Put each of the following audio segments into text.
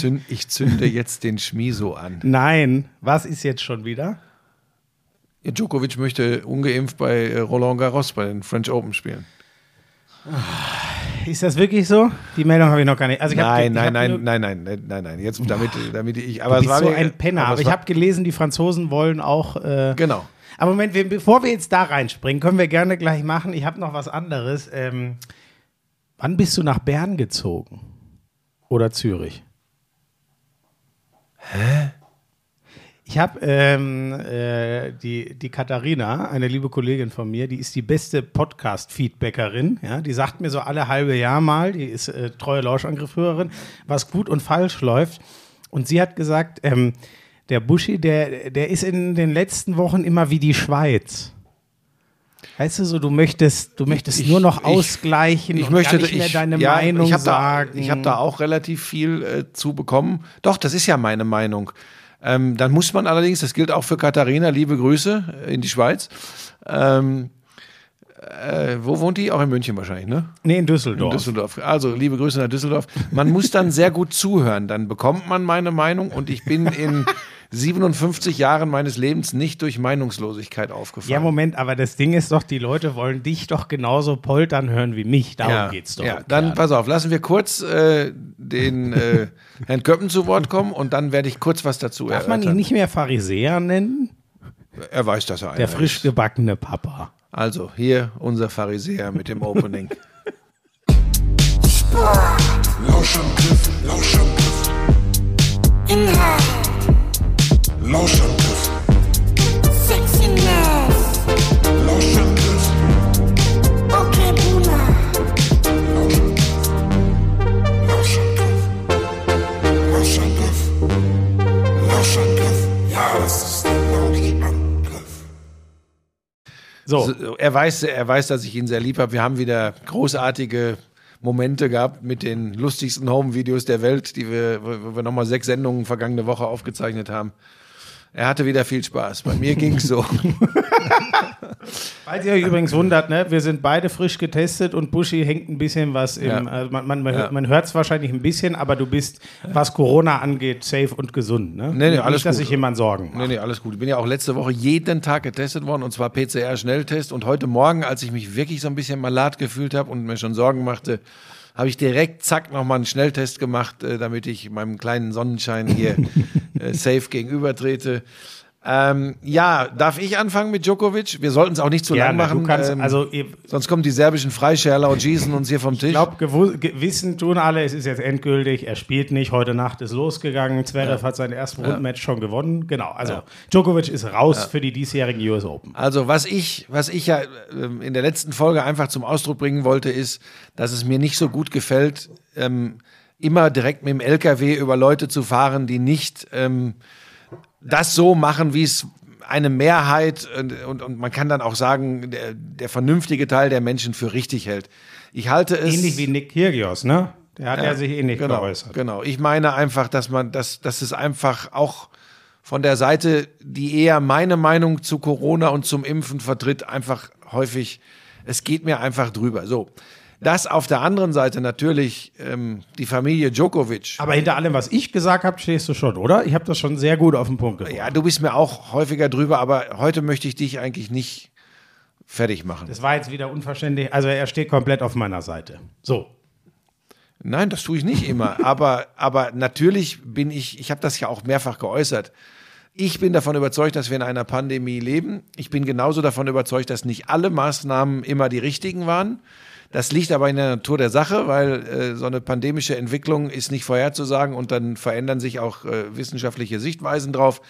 zünd, ich zünde jetzt den Schmiso an. Nein, was ist jetzt schon wieder? Ja, Djokovic möchte ungeimpft bei äh, Roland Garros bei den French Open spielen. Ist das wirklich so? Die Meldung habe ich noch gar nicht. Also ich hab, Nein, ich nein, hab nein, nein, nein, nein, nein, nein. Jetzt damit, damit ich. Du Aber es bist war so ein Penner. aber Aber es ich habe gelesen, die Franzosen wollen auch. Äh, Genau. aber Moment, wir, bevor wir jetzt da reinspringen, können wir gerne gleich machen. Ich habe noch was anderes. Ähm, wann bist du nach Bern gezogen? Oder Zürich? Hä? Ich habe ähm, äh, die, die Katharina, eine liebe Kollegin von mir, die ist die beste Podcast-Feedbackerin. Ja? Die sagt mir so alle halbe Jahr mal, die ist äh, treue Lauschangriffhörerin, was gut und falsch läuft. Und sie hat gesagt, ähm, der Buschi, der, der ist in den letzten Wochen immer wie die Schweiz. Weißt du so, du möchtest, du möchtest Ich- nur noch ich- ausgleichen Ich und möchte gar nicht mehr ich, deine ja, Meinung ich hab sagen. Da, ich habe da auch relativ viel äh, zu bekommen. Doch, das ist ja meine Meinung. Ähm, dann muss man allerdings, das gilt auch für Katharina, liebe Grüße äh, in die Schweiz. Ähm, äh, wo wohnt die? Auch in München wahrscheinlich, ne? nee, in Düsseldorf. In Düsseldorf. Also, liebe Grüße nach Düsseldorf. Man muss dann sehr gut zuhören, dann bekommt man meine Meinung und ich bin in 57 Jahren meines Lebens nicht durch Meinungslosigkeit aufgefallen. Ja, Moment, aber das Ding ist doch, die Leute wollen dich doch genauso poltern hören wie mich. Darum geht's doch. Ja, dann Kern. pass auf, lassen wir kurz äh, den äh, Herrn Köppen zu Wort kommen und dann werde ich kurz was dazu Darf man ihn erörtern. nicht mehr Pharisäer nennen? Er weiß, dass er einer Der frisch gebackene Papa. Also, hier unser Pharisäer mit dem Opening. Lauschangriff, Lauschangriff, Inhalt, Lauschangriff, Sexiness, Lauschangriff, okay Boomer, Lauschangriff, Lauschangriff, Lauschangriff. Ja, das ist der Lauschangriff. So, So, er, weiß, er weiß, dass ich ihn sehr lieb habe. Wir haben wieder großartige Momente gehabt mit den lustigsten Home-Videos der Welt, die wir, wo wir nochmal sechs Sendungen vergangene Woche aufgezeichnet haben. Er hatte wieder viel Spaß. Bei mir ging es so. falls ihr euch übrigens wundert, ne, wir sind beide frisch getestet und Buschi hängt ein bisschen was im. Ja. Also man man, man, Ja. hört- man hört es wahrscheinlich ein bisschen, aber du bist, was Corona angeht, safe und gesund. Ne? Nee, nee, Nicht, alles dass gut. sich jemand Sorgen macht. Nee, nee, alles gut. Ich bin ja auch letzte Woche jeden Tag getestet worden und zwar PCR-Schnelltest. Und heute Morgen, als ich mich wirklich so ein bisschen malat gefühlt habe und mir schon Sorgen machte, habe ich direkt, zack, nochmal einen Schnelltest gemacht, äh, damit ich meinem kleinen Sonnenschein hier äh, safe gegenübertrete. Ähm, ja, darf ich anfangen mit Djokovic? Wir sollten es auch nicht zu lang Gerne, machen. du kannst, ähm, also sonst kommen die serbischen Freischärler und schießen uns hier vom Tisch. Ich glaube, wissen tun alle, es ist jetzt endgültig, er spielt nicht, heute Nacht ist losgegangen, Zverev hat sein erstes Rundenmatch schon gewonnen. Genau, also Djokovic ist raus für die diesjährigen US Open. Also was ich, was ich ja ähm, in der letzten Folge einfach zum Ausdruck bringen wollte, ist, dass es mir nicht so gut gefällt, ähm, immer direkt mit dem LKW über Leute zu fahren, die nicht ähm, das so machen, wie es eine Mehrheit und, und, und man kann dann auch sagen, der, der vernünftige Teil der Menschen für richtig hält. Ich halte es Ähnlich wie Nick Kyrgios, ne? Der hat ja, sich ähnlich genau, geäußert. Genau. Ich meine einfach, dass man, dass, dass es einfach auch von der Seite, die eher meine Meinung zu Corona und zum Impfen vertritt, einfach häufig, es geht mir einfach drüber. So. Dass auf der anderen Seite natürlich ähm, die Familie Djokovic, Aber hinter allem, was ich gesagt habe, stehst du schon, oder? Ich habe das schon sehr gut auf den Punkt gebracht. ja, du bist mir auch häufiger drüber, aber heute möchte ich dich eigentlich nicht fertig machen. Das war jetzt wieder unverständlich. Also er steht komplett auf meiner Seite. So. Nein, das tue ich nicht immer. aber, aber natürlich bin ich, ich habe das ja auch mehrfach geäußert. Ich bin davon überzeugt, dass wir in einer Pandemie leben. Ich bin genauso davon überzeugt, dass nicht alle Maßnahmen immer die richtigen waren. Das liegt aber in der Natur der Sache, weil äh, so eine pandemische Entwicklung ist nicht vorherzusagen und dann verändern sich auch äh, wissenschaftliche Sichtweisen drauf.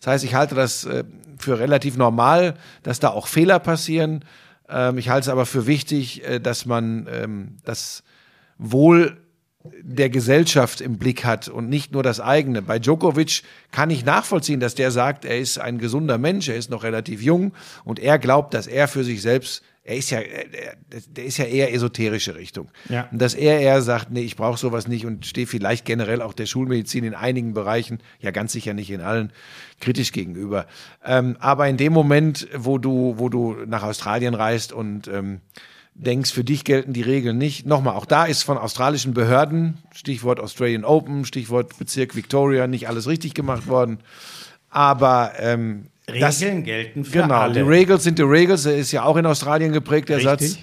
Das heißt, ich halte das äh, für relativ normal, dass da auch Fehler passieren. Ähm, ich halte es aber für wichtig, äh, dass man ähm, das Wohl der Gesellschaft im Blick hat und nicht nur das eigene. Bei Djokovic kann ich nachvollziehen, dass der sagt, er ist ein gesunder Mensch, er ist noch relativ jung und er glaubt, dass er für sich selbst, er ist ja, der, der ist ja eher esoterische Richtung. Ja. Und dass er eher sagt, nee, ich brauche sowas nicht und stehe vielleicht generell auch der Schulmedizin in einigen Bereichen, ja ganz sicher nicht in allen, kritisch gegenüber. Ähm, aber in dem Moment, wo du, wo du nach Australien reist und ähm, denkst, für dich gelten die Regeln nicht. Nochmal, auch da ist von australischen Behörden, Stichwort Australian Open, Stichwort Bezirk Victoria, nicht alles richtig gemacht worden. Aber ähm, das, Regeln gelten für genau, alle. die Regels sind die Regels. Der ist ja auch in Australien geprägt, der Richtig. Satz.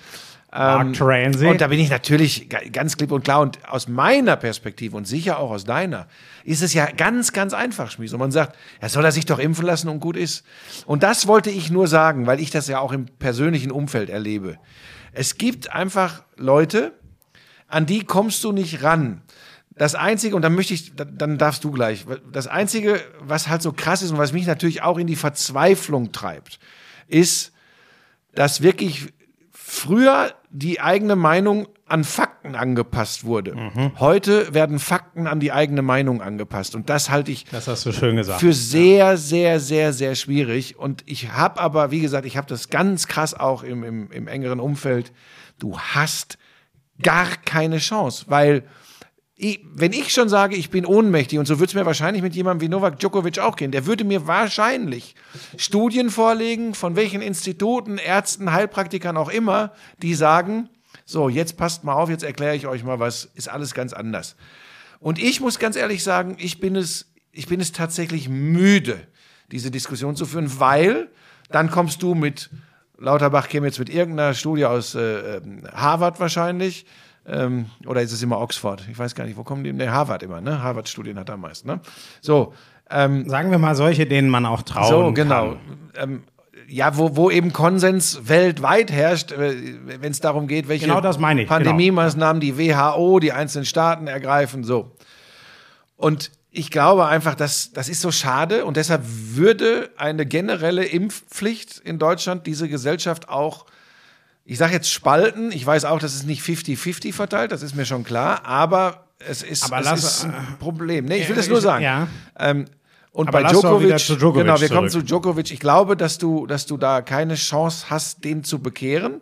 Mark Transit. Und da bin ich natürlich ga- ganz klipp und klar. Und aus meiner Perspektive und sicher auch aus deiner, ist es ja ganz, ganz einfach, Schmies. Und man sagt, ja, soll er sich doch impfen lassen und gut ist. Und das wollte ich nur sagen, weil ich das ja auch im persönlichen Umfeld erlebe. Es gibt einfach Leute, an die kommst du nicht ran. Das Einzige, und dann möchte ich, dann- darfst du gleich, das Einzige, was halt so krass ist und was mich natürlich auch in die Verzweiflung treibt, ist, dass wirklich früher die eigene Meinung an Fakten angepasst wurde. Heute werden Fakten an die eigene Meinung angepasst. Und das halte ich Das hast du schön gesagt. für sehr, sehr, sehr, sehr schwierig. Und ich habe aber, wie gesagt, ich habe das ganz krass auch im, im, im engeren Umfeld. Du hast gar keine Chance, weil ich, wenn ich schon sage, ich bin ohnmächtig, und so wird es mir wahrscheinlich mit jemandem wie Novak Djokovic auch gehen, der würde mir wahrscheinlich Studien vorlegen, von welchen Instituten, Ärzten, Heilpraktikern auch immer, die sagen, so, jetzt passt mal auf, jetzt erkläre ich euch mal was, ist alles ganz anders. Und ich muss ganz ehrlich sagen, ich bin es, ich bin es tatsächlich müde, diese Diskussion zu führen, weil dann kommst du mit, Lauterbach käme jetzt mit irgendeiner Studie aus äh, ähm, Harvard wahrscheinlich, ähm, oder ist es immer Oxford? Ich weiß gar nicht, wo kommen die? Ne, Harvard immer, ne? Harvard-Studien hat er am meisten, ne? So, ähm, Sagen wir mal solche, denen man auch trauen so, genau. kann. Ähm, ja, wo, wo eben Konsens weltweit herrscht, wenn es darum geht, welche Genau ich, Pandemie-Maßnahmen die WHO, die einzelnen Staaten ergreifen, so. Und ich glaube einfach, dass das ist so schade und deshalb würde eine generelle Impfpflicht in Deutschland diese Gesellschaft auch, ich sage jetzt spalten. Ich weiß auch, das ist nicht 50-50 verteilt, das ist mir schon klar, aber es ist, Aber es lass- ist ein Problem. Nee, ich will das nur sagen. ja. Ähm, und Aber bei Djokovic, Djokovic genau, wir kommen zu zurück. Djokovic. Ich glaube, dass du, dass du da keine Chance hast, den zu bekehren.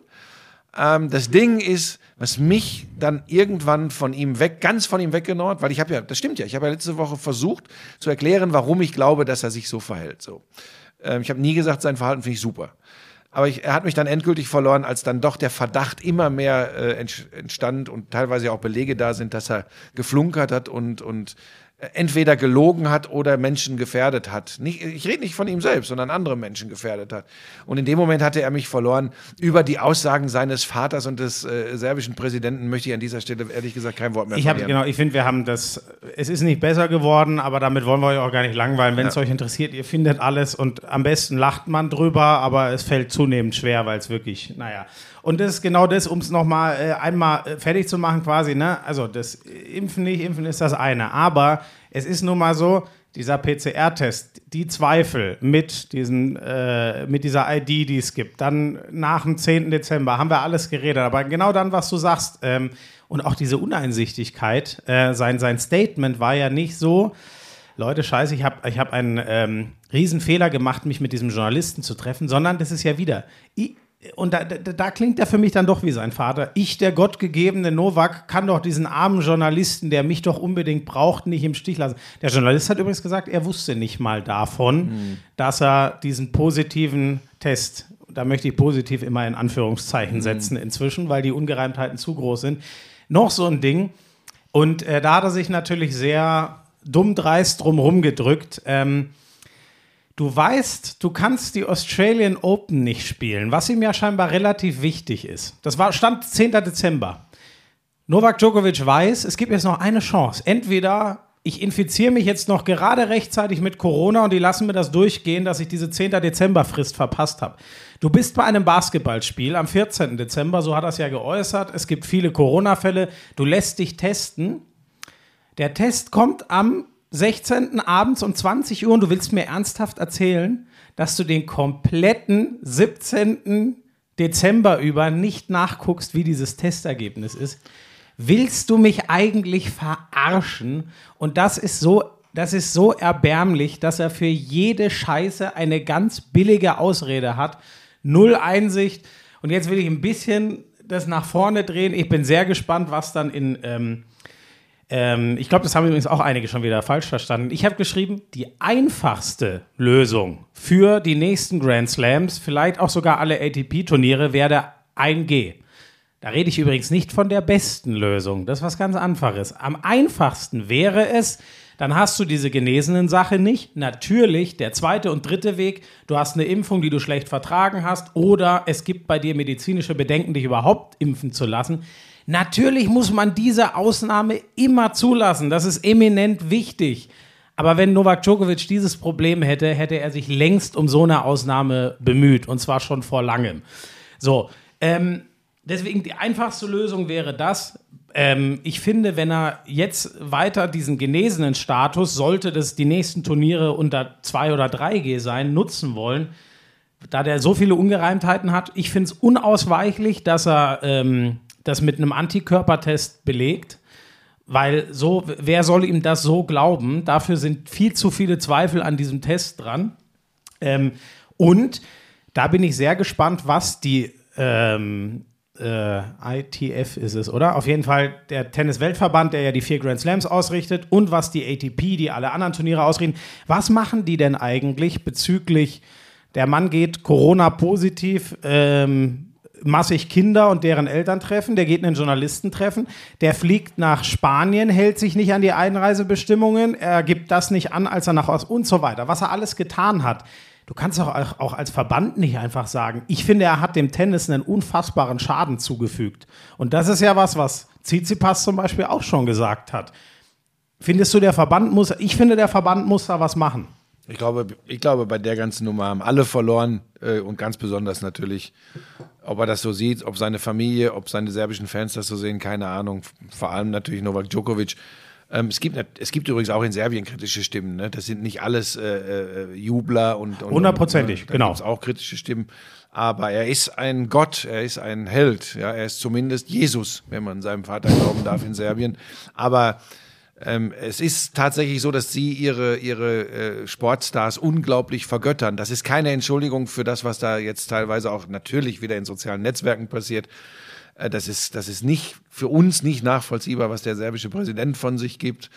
Ähm, das Ding ist, was mich dann irgendwann von ihm weg, ganz von ihm weggenommen hat, weil ich habe ja, das stimmt ja, ich habe ja letzte Woche versucht zu erklären, warum ich glaube, dass er sich so verhält. So, ähm, ich habe nie gesagt, sein Verhalten finde ich super. Aber ich, er hat mich dann endgültig verloren, als dann doch der Verdacht immer mehr äh, entstand und teilweise auch Belege da sind, dass er geflunkert hat und, und entweder gelogen hat oder Menschen gefährdet hat. Nicht, ich rede nicht von ihm selbst, sondern andere Menschen gefährdet hat. Und in dem Moment hatte er mich verloren. Über die Aussagen seines Vaters und des äh, serbischen Präsidenten möchte ich an dieser Stelle ehrlich gesagt kein Wort mehr Ich habe verlieren. genau, ich finde, wir haben das. Es ist nicht besser geworden, aber damit wollen wir euch auch gar nicht langweilen. Wenn es euch interessiert, ihr findet alles und am besten lacht man drüber, aber es fällt zunehmend schwer, weil es wirklich, naja. Und das ist genau das, um es nochmal äh, einmal äh, fertig zu machen, quasi, ne? Also das äh, Impfen nicht, Impfen ist das eine. Aber es ist nun mal so, dieser PCR-Test, die Zweifel mit, diesen, äh, mit dieser ID, die es gibt, dann nach dem 10. Dezember haben wir alles geredet. Aber genau dann, was du sagst, ähm, und auch diese Uneinsichtigkeit, äh, sein, sein Statement war ja nicht so, Leute, scheiße, ich habe ich hab einen ähm, Riesenfehler gemacht, mich mit diesem Journalisten zu treffen, sondern das ist ja wieder. Und da, da, da klingt er für mich dann doch wie sein Vater. Ich, der gottgegebene Novak, kann doch diesen armen Journalisten, der mich doch unbedingt braucht, nicht im Stich lassen. Der Journalist hat übrigens gesagt, er wusste nicht mal davon, dass er diesen positiven Test, da möchte ich positiv immer in Anführungszeichen setzen inzwischen, weil die Ungereimtheiten zu groß sind, noch so ein Ding. Und äh, da hat er sich natürlich sehr dumm dreist drumherum gedrückt. Ähm, du weißt, du kannst die Australian Open nicht spielen, was ihm ja scheinbar relativ wichtig ist. Das war Stand 10. Dezember. Novak Djokovic weiß, es gibt jetzt noch eine Chance. Entweder ich infiziere mich jetzt noch gerade rechtzeitig mit Corona und die lassen mir das durchgehen, dass ich diese 10. Dezember-Frist verpasst habe. Du bist bei einem Basketballspiel am 14. Dezember, so hat er es ja geäußert. Es gibt viele Corona-Fälle. Du lässt dich testen. Der Test kommt am 16. abends um 20 Uhr und du willst mir ernsthaft erzählen, dass du den kompletten 17. Dezember über nicht nachguckst, wie dieses Testergebnis ist. Willst du mich eigentlich verarschen? Und das ist so, das ist so erbärmlich, dass er für jede Scheiße eine ganz billige Ausrede hat. Null Einsicht. Und jetzt will ich ein bisschen das nach vorne drehen. Ich bin sehr gespannt, was dann in ähm, ähm, ich glaube, das haben übrigens auch einige schon wieder falsch verstanden. Ich habe geschrieben, die einfachste Lösung für die nächsten Grand Slams, vielleicht auch sogar alle ATP-Turniere, wäre 1G. Da rede ich übrigens nicht von der besten Lösung. Das ist was ganz Einfaches. Am einfachsten wäre es, dann hast du diese genesenen Sache nicht. Natürlich, der zweite und dritte Weg, du hast eine Impfung, die du schlecht vertragen hast, oder es gibt bei dir medizinische Bedenken, dich überhaupt impfen zu lassen. Natürlich muss man diese Ausnahme immer zulassen. Das ist eminent wichtig. Aber wenn Novak Djokovic dieses Problem hätte, hätte er sich längst um so eine Ausnahme bemüht. Und zwar schon vor langem. So, ähm, deswegen die einfachste Lösung wäre das. Ähm, ich finde, wenn er jetzt weiter diesen genesenen Status, sollte das die nächsten Turniere unter 2 oder 3G sein, nutzen wollen, da der so viele Ungereimtheiten hat, ich finde es unausweichlich, dass er ähm, das mit einem Antikörpertest belegt. Weil so, wer soll ihm das so glauben? Dafür sind viel zu viele Zweifel an diesem Test dran. Ähm, und da bin ich sehr gespannt, was die ähm, äh, ITF ist es, oder? Auf jeden Fall der Tennis-Weltverband, der ja die vier Grand Slams ausrichtet und was die ATP, die alle anderen Turniere ausrichten. Was machen die denn eigentlich bezüglich, der Mann geht Corona-positiv, ähm, massig Kinder und deren Eltern treffen, der geht einen Journalisten treffen, der fliegt nach Spanien, hält sich nicht an die Einreisebestimmungen, er gibt das nicht an, als er nach Ost und so weiter. Was er alles getan hat. Du kannst auch, auch als Verband nicht einfach sagen, ich finde, er hat dem Tennis einen unfassbaren Schaden zugefügt. Und das ist ja was, was Tsitsipas zum Beispiel auch schon gesagt hat. Findest du, der Verband muss, ich finde, der Verband muss da was machen. Ich glaube, ich glaube, bei der ganzen Nummer haben alle verloren äh, und ganz besonders natürlich, ob er das so sieht, ob seine Familie, ob seine serbischen Fans das so sehen, keine Ahnung. Vor allem natürlich Novak Djokovic. Ähm, es, gibt, es gibt übrigens auch in Serbien kritische Stimmen. Ne? Das sind nicht alles äh, äh, Jubler und. und Hundertprozentig, und, da genau. gibt's auch kritische Stimmen. Aber er ist ein Gott, er ist ein Held. Ja? Er ist zumindest Jesus, wenn man seinem Vater glauben darf in Serbien. Aber ähm, es ist tatsächlich so, dass sie ihre, ihre äh, Sportstars unglaublich vergöttern. Das ist keine Entschuldigung für das, was da jetzt teilweise auch natürlich wieder in sozialen Netzwerken passiert. Äh, das, ist, das ist nicht für uns nicht nachvollziehbar, was der serbische Präsident von sich gibt.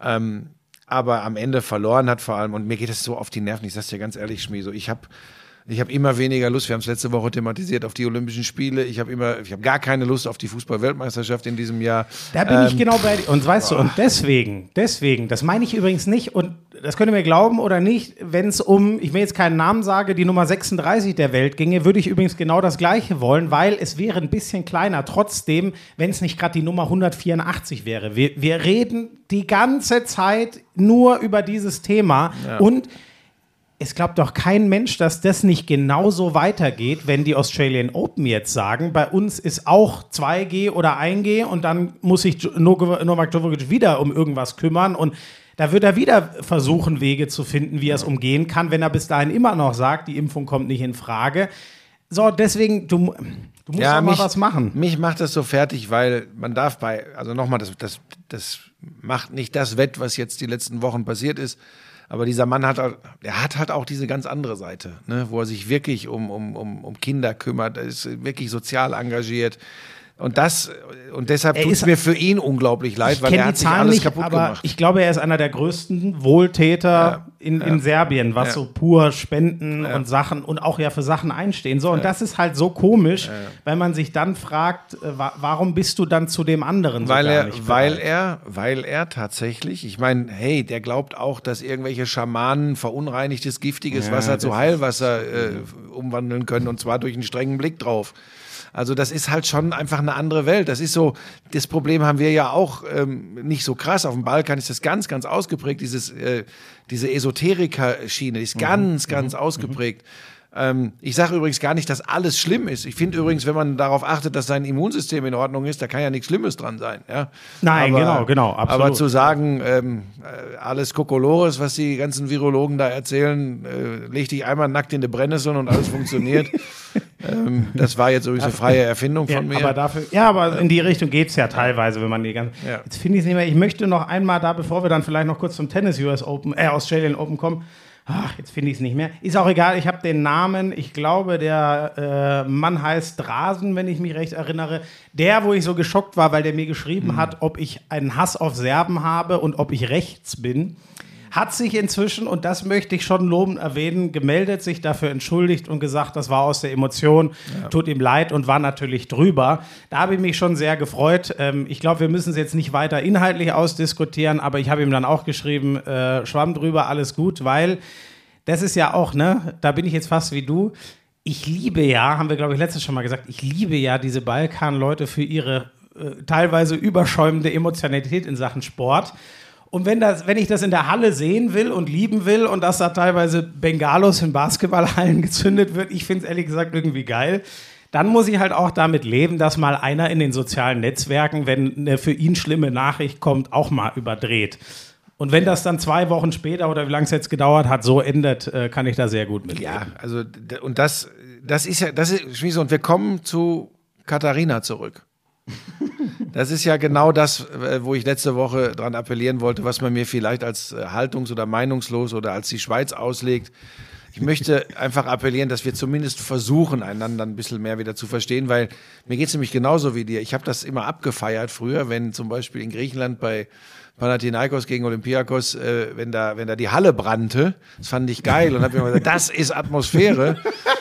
Ähm, aber am Ende verloren hat vor allem. Und mir geht es so auf die Nerven. Ich sag's dir ganz ehrlich, Schmi, so ich habe ich habe immer weniger Lust. Wir haben es letzte Woche thematisiert auf die Olympischen Spiele. Ich habe immer, ich habe gar keine Lust auf die Fußball-Weltmeisterschaft in diesem Jahr. Da bin ich Ähm, genau bei dir. Und weißt du, und deswegen, deswegen, das meine ich übrigens nicht, und das könnt ihr mir glauben oder nicht, wenn es um, ich will jetzt keinen Namen sage, die Nummer 36 der Welt ginge, würde ich übrigens genau das Gleiche wollen, weil es wäre ein bisschen kleiner. Trotzdem, wenn es nicht gerade die Nummer 184 wäre. Wir, wir reden die ganze Zeit nur über dieses Thema und es glaubt doch kein Mensch, dass das nicht genauso weitergeht, wenn die Australian Open jetzt sagen, bei uns ist auch 2G oder 1G und dann muss sich Novak Djokovic wieder um irgendwas kümmern und da wird er wieder versuchen, Wege zu finden, wie er es umgehen kann, wenn er bis dahin immer noch sagt, die Impfung kommt nicht in Frage. So, deswegen, du, du musst auch mal was machen. Mich macht das so fertig, weil man darf bei, also nochmal, das, das, das macht nicht das wett, was jetzt die letzten Wochen passiert ist. Aber dieser Mann hat, er hat halt auch diese ganz andere Seite, ne, wo er sich wirklich um, um, um, um Kinder kümmert, er ist wirklich sozial engagiert. Und das, und deshalb tut es mir für ihn unglaublich leid, weil er die hat sich alles nicht, kaputt aber gemacht. ich glaube, er ist einer der größten Wohltäter Ja, in, ja. in Serbien, was Ja. so pur Spenden und Sachen und auch ja für Sachen einstehen. So, und das ist halt so komisch, wenn man sich dann fragt, äh, wa warum bist du dann zu dem anderen so weil er, weil er, weil er tatsächlich, ich meine, hey, der glaubt auch, dass irgendwelche Schamanen verunreinigtes, giftiges Wasser zu Heilwasser äh, umwandeln können und zwar durch einen strengen Blick drauf. Also das ist halt schon einfach eine andere Welt. Das ist so, das Problem haben wir ja auch ähm, nicht so krass. Auf dem Balkan ist das ganz, ganz ausgeprägt. Dieses, äh, diese Esoteriker-Schiene ist ganz, ganz ausgeprägt. Ähm, ich sage übrigens gar nicht, dass alles schlimm ist. Ich finde übrigens, wenn man darauf achtet, dass sein Immunsystem in Ordnung ist, da kann ja nichts Schlimmes dran sein. Ja? Nein, genau, genau, absolut. Aber zu sagen, ähm, äh, alles Kokolores, was die ganzen Virologen da erzählen, äh, leg dich einmal nackt in die Brennnessel und alles funktioniert. ähm, das war jetzt übrigens eine freie Erfindung Ja, von mir. aber dafür, ja, aber in die Richtung geht es ja teilweise, wenn man die ganze. Ja. Jetzt finde ich es nicht mehr. Ich möchte noch einmal da, bevor wir dann vielleicht noch kurz zum Tennis US Open, äh, Australian Open kommen. Ach, jetzt finde ich es nicht mehr. Ist auch egal, ich habe den Namen, ich glaube, der äh, Mann heißt Drasen, wenn ich mich recht erinnere. Der, wo ich so geschockt war, weil der mir geschrieben Mhm. hat, ob ich einen Hass auf Serben habe und ob ich rechts bin. Hat sich inzwischen, und das möchte ich schon lobend erwähnen, gemeldet, sich dafür entschuldigt und gesagt, das war aus der Emotion, tut ihm leid und war natürlich drüber. Da habe ich mich schon sehr gefreut. Ähm, ich glaube, wir müssen es jetzt nicht weiter inhaltlich ausdiskutieren, aber ich habe ihm dann auch geschrieben, äh, Schwamm drüber, alles gut, weil das ist ja auch, ne, da bin ich jetzt fast wie du. Ich liebe ja, haben wir glaube ich letztes schon mal gesagt, ich liebe ja diese Balkan-Leute für ihre äh, teilweise überschäumende Emotionalität in Sachen Sport. Und wenn, das, wenn ich das in der Halle sehen will und lieben will und dass da teilweise Bengalos in Basketballhallen gezündet wird, ich finde es ehrlich gesagt irgendwie geil. Dann muss ich halt auch damit leben, dass mal einer in den sozialen Netzwerken, wenn eine für ihn schlimme Nachricht kommt, auch mal überdreht. Und wenn das dann zwei Wochen später oder wie lange es jetzt gedauert hat, so endet, äh, kann ich da sehr gut mit. Ja, also und das, das ist ja, das ist Schmieso, und wir kommen zu Katharina zurück. Das ist ja genau das, äh, wo ich letzte Woche dran appellieren wollte, was man mir vielleicht als äh, haltungs- oder meinungslos oder als die Schweiz auslegt. Ich möchte einfach appellieren, dass wir zumindest versuchen, einander ein bisschen mehr wieder zu verstehen, weil mir geht es nämlich genauso wie dir. Ich habe das immer abgefeiert früher, wenn zum Beispiel in Griechenland bei Panathinaikos gegen Olympiakos, äh, wenn, da, wenn da die Halle brannte, das fand ich geil und habe mir gesagt, das ist Atmosphäre.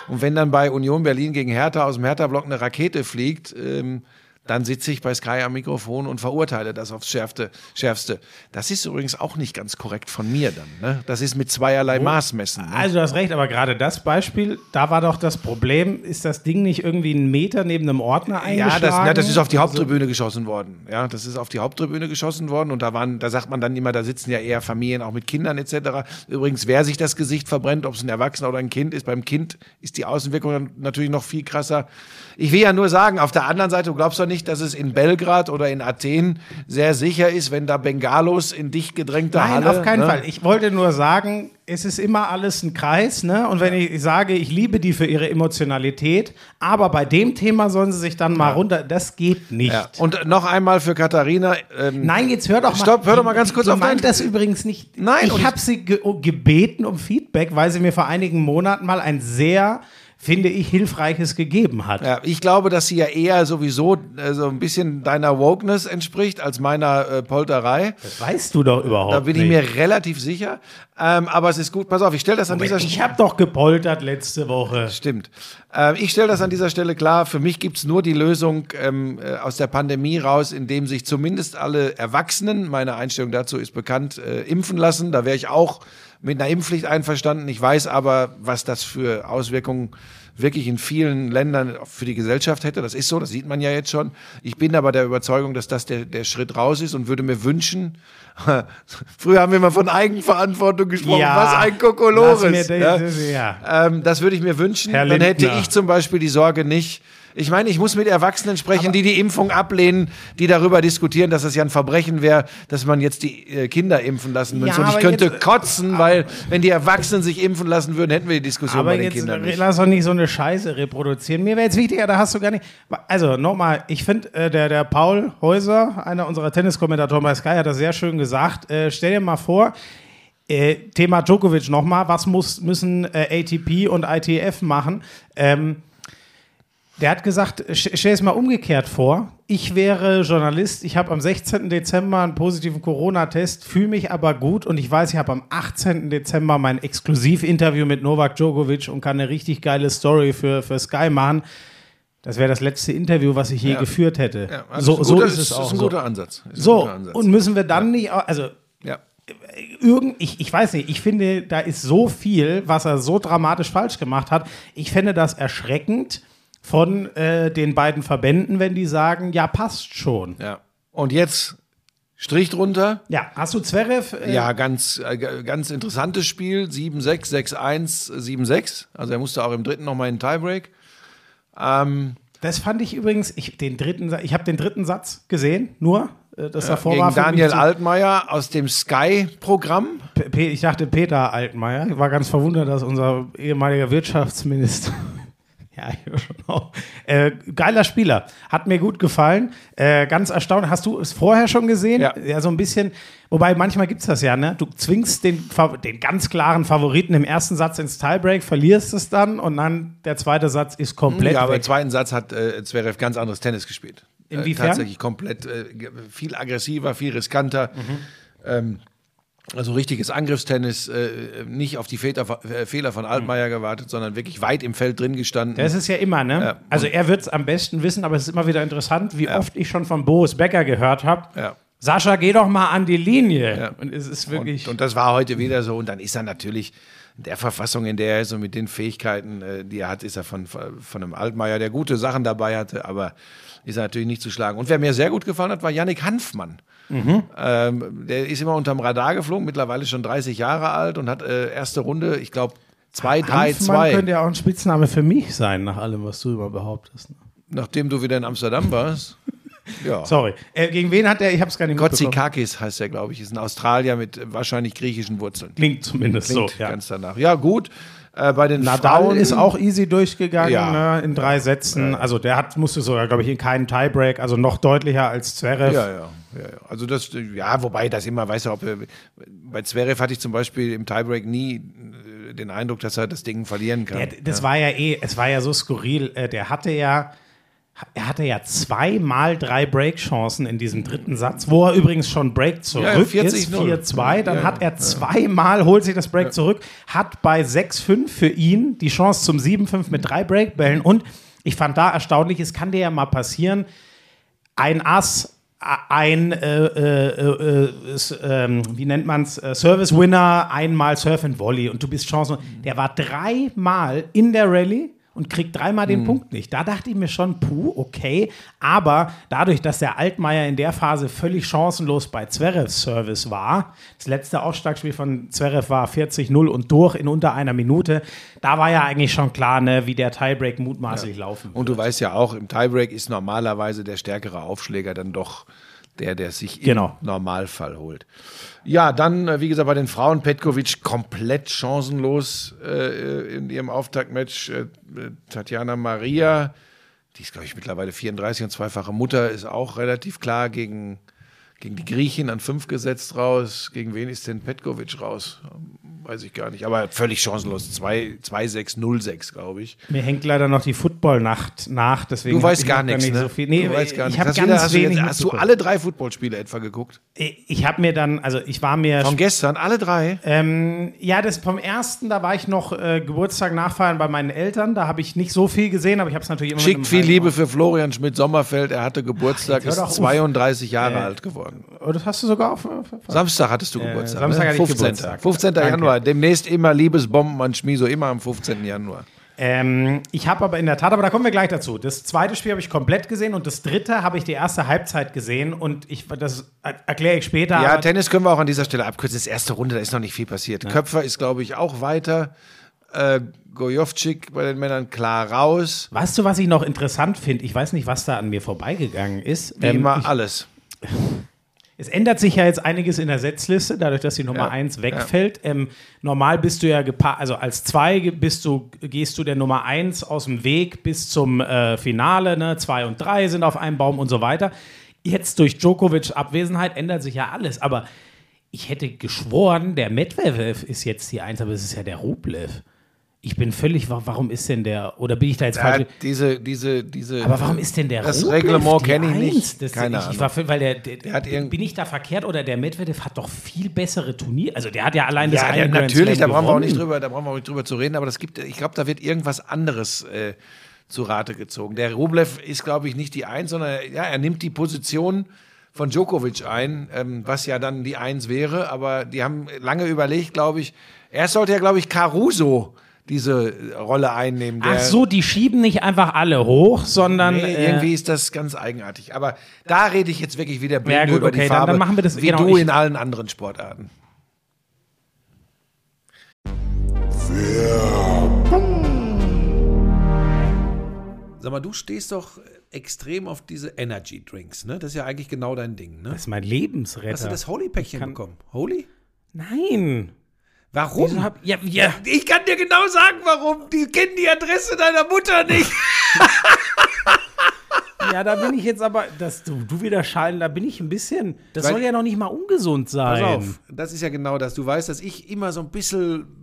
Und wenn dann bei Union Berlin gegen Hertha aus dem Hertha-Block eine Rakete fliegt, ähm, dann sitze ich bei Sky am Mikrofon und verurteile das aufs Schärfste. Schärfste. Das ist übrigens auch nicht ganz korrekt von mir dann. Ne? Das ist mit zweierlei Maß messen. Ne? Also du hast recht, aber gerade das Beispiel, da war doch das Problem, ist das Ding nicht irgendwie einen Meter neben einem Ordner Ja, eingeschlagen? das, na, das ist auf die Haupttribüne geschossen worden. Ja, das ist auf die Haupttribüne geschossen worden und da waren, da sagt man dann immer, da sitzen ja eher Familien auch mit Kindern etc. Übrigens, wer sich das Gesicht verbrennt, ob es ein Erwachsener oder ein Kind ist, beim Kind ist die Außenwirkung natürlich noch viel krasser. Ich will ja nur sagen, auf der anderen Seite, du glaubst doch nicht, dass es in Belgrad oder in Athen sehr sicher ist, wenn da Bengalos in dicht gedrängter Nein, Halle. auf keinen ne? Fall. Ich wollte nur sagen, es ist immer alles ein Kreis, ne? Und wenn ich sage, ich liebe die für ihre Emotionalität, aber bei dem Thema sollen sie sich dann mal runter, das geht nicht. Ja. Und noch einmal für Katharina. Ähm, Nein, jetzt hör doch mal. Stopp, hör doch mal ganz kurz auf dein- das übrigens nicht. Nein, ich- habe sie ge gebeten um Feedback, weil sie mir vor einigen Monaten mal ein sehr, finde ich, hilfreiches gegeben hat. Ja, ich glaube, dass sie ja eher sowieso äh, so ein bisschen deiner Wokeness entspricht als meiner äh, Polterei. Das weißt du doch überhaupt Da bin ich nicht. mir relativ sicher. Ähm, aber es ist gut. Pass auf, ich stelle das an dieser ich habe doch gepoltert letzte Woche. Stimmt. Ähm, ich stelle das an dieser Stelle klar. Für mich gibt es nur die Lösung ähm, äh, aus der Pandemie raus, indem sich zumindest alle Erwachsenen, meine Einstellung dazu ist bekannt, äh, impfen lassen. Da wäre ich auch mit einer Impfpflicht einverstanden. Ich weiß aber, was das für Auswirkungen wirklich in vielen Ländern für die Gesellschaft hätte. Das ist so, das sieht man ja jetzt schon. Ich bin aber der Überzeugung, dass das der, der Schritt raus ist und würde mir wünschen, früher haben wir mal von Eigenverantwortung gesprochen, Ja, was ein Kokolores. das- ja. Ähm, das würde ich mir wünschen. Dann hätte ich zum Beispiel die Sorge nicht. Ich meine, ich muss mit Erwachsenen sprechen, die die Impfung ablehnen, die darüber diskutieren, dass es ja ein Verbrechen wäre, dass man jetzt die äh, Kinder impfen lassen müsste. Ja, Und ich aber könnte jetzt- kotzen, weil wenn die Erwachsenen sich impfen lassen würden, hätten wir die Diskussion Aber bei den jetzt Kindern nicht. lass doch nicht so eine Scheiße reproduzieren. Mir wäre jetzt wichtiger, da hast du gar nicht. Also nochmal, ich finde, äh, der, der Paul Häuser, einer unserer Tenniskommentatoren bei Sky, hat das sehr schön gesagt. Äh, stell dir mal vor, äh, Thema Djokovic nochmal, was muss, müssen äh, ATP und ITF machen? Ähm, der hat gesagt, st- stell es mal umgekehrt vor. Ich wäre Journalist, ich habe am 16. Dezember einen positiven Corona-Test, fühle mich aber gut und ich weiß, ich habe am 18. Dezember mein Exklusivinterview mit Novak Djokovic und kann eine richtig geile Story für, für Sky machen. Das wäre das letzte Interview, was ich je Ja. geführt hätte. Ja, also so so guter- ist es auch. Ist ein so. guter Ansatz. Ist ein So, guter Ansatz. und müssen wir dann nicht, au- also ja. irgend, ich, ich weiß nicht, ich finde, da ist so viel, was er so dramatisch falsch gemacht hat. Ich fände das erschreckend von äh, den beiden Verbänden, wenn die sagen, ja, passt schon. ja. Und jetzt Strich drunter. Ja, hast du Zverev? Äh, Ja, ganz, äh, ganz interessantes Spiel. 7-6, 6-1, 7-6. Also er musste auch im dritten nochmal in den Tiebreak. Ähm, Das fand ich übrigens, ich, den dritten, Sa- ich habe den dritten Satz gesehen, nur. äh, Das davor war gegen mich Daniel Altmaier aus dem Sky-Programm. Ich dachte Peter Altmaier. Ich war ganz verwundert, dass unser ehemaliger Wirtschaftsminister. ja, ich war schon auch. Äh, geiler Spieler. Hat mir gut gefallen. Äh, ganz erstaunt. Hast du es vorher schon gesehen? Ja. so ein bisschen. Wobei manchmal gibt es das ja, ne? Du zwingst den, den ganz klaren Favoriten im ersten Satz ins Tiebreak, verlierst es dann und dann der zweite Satz ist komplett ja, aber im zweiten Satz hat äh, Zverev ganz anderes Tennis gespielt. Inwiefern? Äh, tatsächlich komplett äh, viel aggressiver, viel riskanter. Mhm. Ähm, Also richtiges Angriffstennis, äh, nicht auf die Väter, äh, Fehler von Altmaier gewartet, sondern wirklich weit im Feld drin gestanden. Das ist ja immer, ne? Ja. Also er wird es am besten wissen, aber es ist immer wieder interessant, wie oft ich schon von Boris Becker gehört habe. Ja. Sascha, geh doch mal an die Linie. Ja. Und es ist wirklich. Und, und das war heute wieder so. Und dann ist er natürlich in der Verfassung, in der er ist und mit den Fähigkeiten, äh, die er hat, ist er von, von einem Altmaier, der gute Sachen dabei hatte, aber ist er natürlich nicht zu schlagen. Und wer mir sehr gut gefallen hat, war Yannick Hanfmann. Mhm. Ähm, der ist immer unterm Radar geflogen, mittlerweile schon 30 Jahre alt und hat äh, erste Runde, ich glaube, 2, 3, Hanfmann 2. könnte ja auch ein Spitzname für mich sein, nach allem, was du immer behauptest. ne? Nachdem du wieder in Amsterdam warst. Ja. Sorry. Äh, gegen wen hat er? Ich habe es gar nicht mitbekommen. Kotsikakis heißt er, glaube ich, ist ein Australier mit wahrscheinlich griechischen Wurzeln. Klingt zumindest Klingt so. Ja. ganz danach. Ja, gut. Äh, bei den Nadal Frauen ist auch easy durchgegangen Ja. ne, in drei Sätzen. Also der hat musste sogar, glaube ich, in keinen Tiebreak, also noch deutlicher als Zverev. Ja, ja, ja, ja. Also das, ja, wobei das immer, weißt du, ob er, bei Zverev hatte ich zum Beispiel im Tiebreak nie äh, den Eindruck, dass er das Ding verlieren kann. Ja, das war ja eh, es war ja so skurril. Äh, Der hatte ja, er hatte ja zweimal drei Breakchancen in diesem dritten Satz, wo er übrigens schon Break zurück Ja, 40-0. ist, 4-2. Dann Ja, hat er zweimal, holt sich das Break zurück, hat bei 6-5 für ihn die Chance zum 7-5 mit drei Breakbällen. Und ich fand da erstaunlich, es kann dir ja mal passieren, ein Ass, ein, äh, äh, äh, ähm, wie nennt man es, äh, Service-Winner, einmal Surf and Volley und du bist Chancen. Der war dreimal in der Rallye und kriegt dreimal den Punkt nicht. Da dachte ich mir schon, puh, okay. Aber dadurch, dass der Altmaier in der Phase völlig chancenlos bei Zverevs Service war, das letzte Aufschlagspiel von Zverev war 40-0 und durch in unter einer Minute, da war ja eigentlich schon klar, ne, wie der Tiebreak mutmaßlich laufen wird. Und du weißt ja auch, im Tiebreak ist normalerweise der stärkere Aufschläger dann doch der, der sich Genau. im Normalfall holt. Ja, dann, äh, wie gesagt, bei den Frauen Petkovic komplett chancenlos äh, in ihrem Auftaktmatch. Äh, Tatjana Maria, die ist, glaube ich, mittlerweile 34 und zweifache Mutter, ist auch relativ klar gegen, gegen die Griechin an fünf gesetzt raus. Gegen wen ist denn Petkovic raus? Weiß ich gar nicht. Aber völlig chancenlos. 2-6-0-6, glaube ich. Mir hängt leider noch die Football-Nacht nach, deswegen Du weißt gar nichts, nicht ne? so viel. Nee, du weißt gar ich nichts. Hast, ganz hast, du jetzt, hast du alle drei Footballspiele etwa geguckt? Ich habe mir dann, also ich war mir Von gestern, alle drei? Ähm, ja, das vom ersten, da war ich noch äh, Geburtstag nachfeiern bei meinen Eltern. Da habe ich nicht so viel gesehen, aber ich habe es natürlich immer Schickt viel halben Liebe für Florian Schmidt-Sommerfeld. Er hatte Geburtstag, doch ist auf. 32 Jahre Äh, alt geworden. Ohr. Oh, das hast du sogar auf. auf- auf- Samstag hattest du Geburtstag. Samstag ne? hatte ich 15. Geburtstag. 15. Danke. Januar. Demnächst immer Liebesbomben an Schmiso, immer am 15. Januar. Ähm, ich habe aber in der Tat, aber da kommen wir gleich dazu. Das zweite Spiel habe ich komplett gesehen und das dritte habe ich die erste Halbzeit gesehen und ich, das er- erkläre ich später. Ja, Tennis können wir auch an dieser Stelle abkürzen. Das ist erste Runde, da ist noch nicht viel passiert. Köpfer ist, glaube ich, auch weiter. Äh, Gojovcik bei den Männern klar raus. weißt du, was ich noch interessant finde? Ich weiß nicht, was da an mir vorbeigegangen ist. Wie Ähm, immer ich, alles. Es ändert sich ja jetzt einiges in der Setzliste, dadurch, dass die Nummer Ja, 1 wegfällt. Ähm, normal bist du ja gepaart, also als 2 bist du, gehst du der Nummer 1 aus dem Weg bis zum äh, Finale, ne? 2 und 3 sind auf einem Baum und so weiter. Jetzt durch Djokovic Abwesenheit ändert sich ja alles, aber ich hätte geschworen, der Medvedev ist jetzt die 1, aber es ist ja der Rublev. Ich bin völlig, wa- warum ist denn der, oder bin ich da jetzt Ja, falsch? diese, diese, diese. Aber warum ist denn der Das Rublev Reglement kenne ich nicht. Das, Keine ich, ich Ahnung. war, für- weil der, der, hat irgend- bin ich da verkehrt oder der Medvedev hat doch viel bessere Turnier. Also der hat ja allein das Ja, eine Grand natürlich, da brauchen wir auch nicht drüber, da brauchen wir auch nicht drüber zu reden, aber das gibt, ich glaube, da wird irgendwas anderes äh, zu Rate gezogen. Der Rublev ist, glaube ich, nicht die Eins, sondern ja, er nimmt die Position von Djokovic ein, ähm, was ja dann die Eins wäre, aber die haben lange überlegt, glaube ich. Erst sollte ja, glaube ich, Caruso diese Rolle einnehmen. Ach so, die schieben nicht einfach alle hoch, sondern Nee, äh, irgendwie ist das ganz eigenartig. Aber da rede ich jetzt wirklich wieder blind Ja, gut, über okay, die dann- Farbe, dann machen wir das- wie genau, du in allen anderen Sportarten. Sag mal, du stehst doch extrem auf diese Energy Drinks, ne? Das ist ja eigentlich genau dein Ding, ne? das ist mein Lebensretter. Hast du das Holy-Päckchen bekommen? Holy? Nein. Warum? Wieso hab, ja, ja. ich kann dir genau sagen, warum. Die kennen die Adresse deiner Mutter nicht. ja, da bin ich jetzt aber, dass du, du wieder scheiden, da bin ich ein bisschen, das Weil- soll ja noch nicht mal ungesund sein. Pass auf, das ist ja genau das. Du weißt, dass ich immer so ein bisschen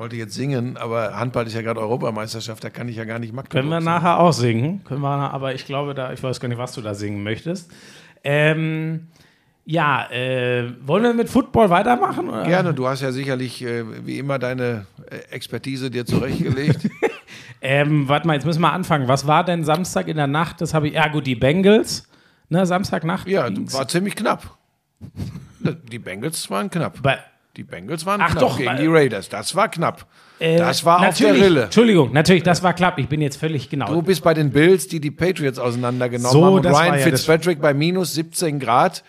wollte jetzt singen, aber Handball ist ja gerade Europameisterschaft, da kann ich ja gar nicht Magdeburg Können wir singen. nachher auch singen. Können wir, aber ich glaube, da, ich weiß gar nicht, was du da singen möchtest. Ähm, ja, äh, wollen wir mit Football weitermachen? Oder? Gerne, du hast ja sicherlich äh, wie immer deine äh, Expertise dir zurechtgelegt. Ähm, warte mal, jetzt müssen wir anfangen. Was war denn Samstag in der Nacht? Das habe ich. Ja, gut, die Bengals. Ne, Samstagnacht. ja, ging's. war ziemlich knapp. Die Bengals waren knapp. Bei, Die Bengals waren Ach knapp doch, gegen die Raiders. Das war knapp. äh, das war auf der Rille. Entschuldigung, natürlich, das war knapp. Ich bin jetzt völlig genau. Du bist bei den Bills, die die Patriots auseinandergenommen So, haben. Und war Ryan ja Fitzpatrick bei minus 17 Grad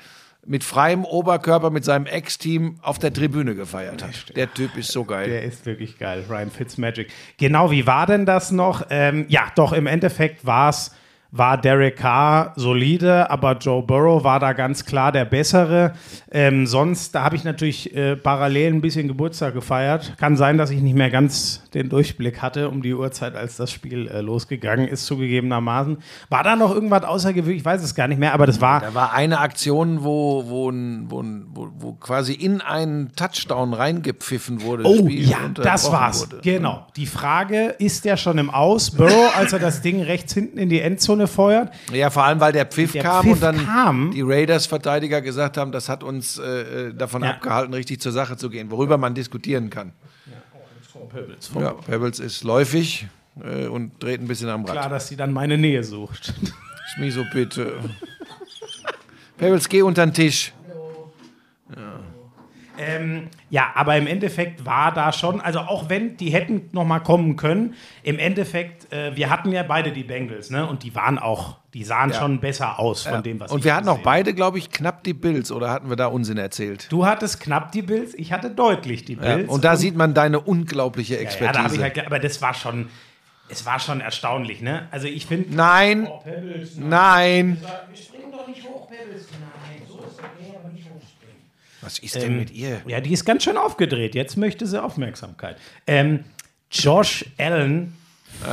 mit freiem Oberkörper mit seinem Ex-Team auf der Tribüne gefeiert hat. Der Typ ist so geil. Der ist wirklich geil, Ryan Fitzmagic. Genau, wie war denn das noch? Ähm, ja, doch, im Endeffekt war's, war Derek Carr solide, aber Joe Burrow war da ganz klar der Bessere. Ähm, sonst, da habe ich natürlich äh, parallel ein bisschen Geburtstag gefeiert. Kann sein, dass ich nicht mehr ganz den Durchblick hatte um die Uhrzeit, als das Spiel äh, losgegangen ist, zugegebenermaßen. War da noch irgendwas außergewöhnlich? Ich weiß es gar nicht mehr, aber das war. Da war eine Aktion, wo, wo, wo, wo, quasi in einen Touchdown reingepfiffen wurde. Oh Spiel ja, das war's. wurde. Genau. Die Frage, ist der schon im Aus? Burrow, als er das Ding rechts hinten in die Endzone feuert? Ja, vor allem, weil der Pfiff Der kam Pfiff und dann kam. die Raiders-Verteidiger gesagt haben, das hat uns äh, äh, davon Ja. abgehalten, richtig zur Sache zu gehen, worüber man diskutieren kann. Ja, Pebbles ist läufig äh, und dreht ein bisschen am Rad. Klar, dass sie dann meine Nähe sucht. Schmi so bitte. Pebbles, geh unter den Tisch. Ähm, ja, aber im Endeffekt war da schon, also auch wenn die hätten noch mal kommen können, im Endeffekt, äh, wir hatten ja beide die Bengals, ne? Und die waren auch, die sahen schon besser aus von dem, was Und ich wir hatten auch gesehen beide, glaube ich, knapp die Bills oder hatten wir da Unsinn erzählt? Du hattest knapp die Bills, ich hatte deutlich die Ja, Bills. und da sieht man deine unglaubliche ja, Expertise. da hab ich halt, aber das war schon, es war schon erstaunlich, ne? Also ich finde, Nein, Pebbles, nein. Wir springen doch nicht hoch, Pebbles. Nein, so ist okay, aber nicht hochspringen. Was ist denn mit ihr? Ja, die ist ganz schön aufgedreht. Jetzt möchte sie Aufmerksamkeit. Ähm, Josh Allen,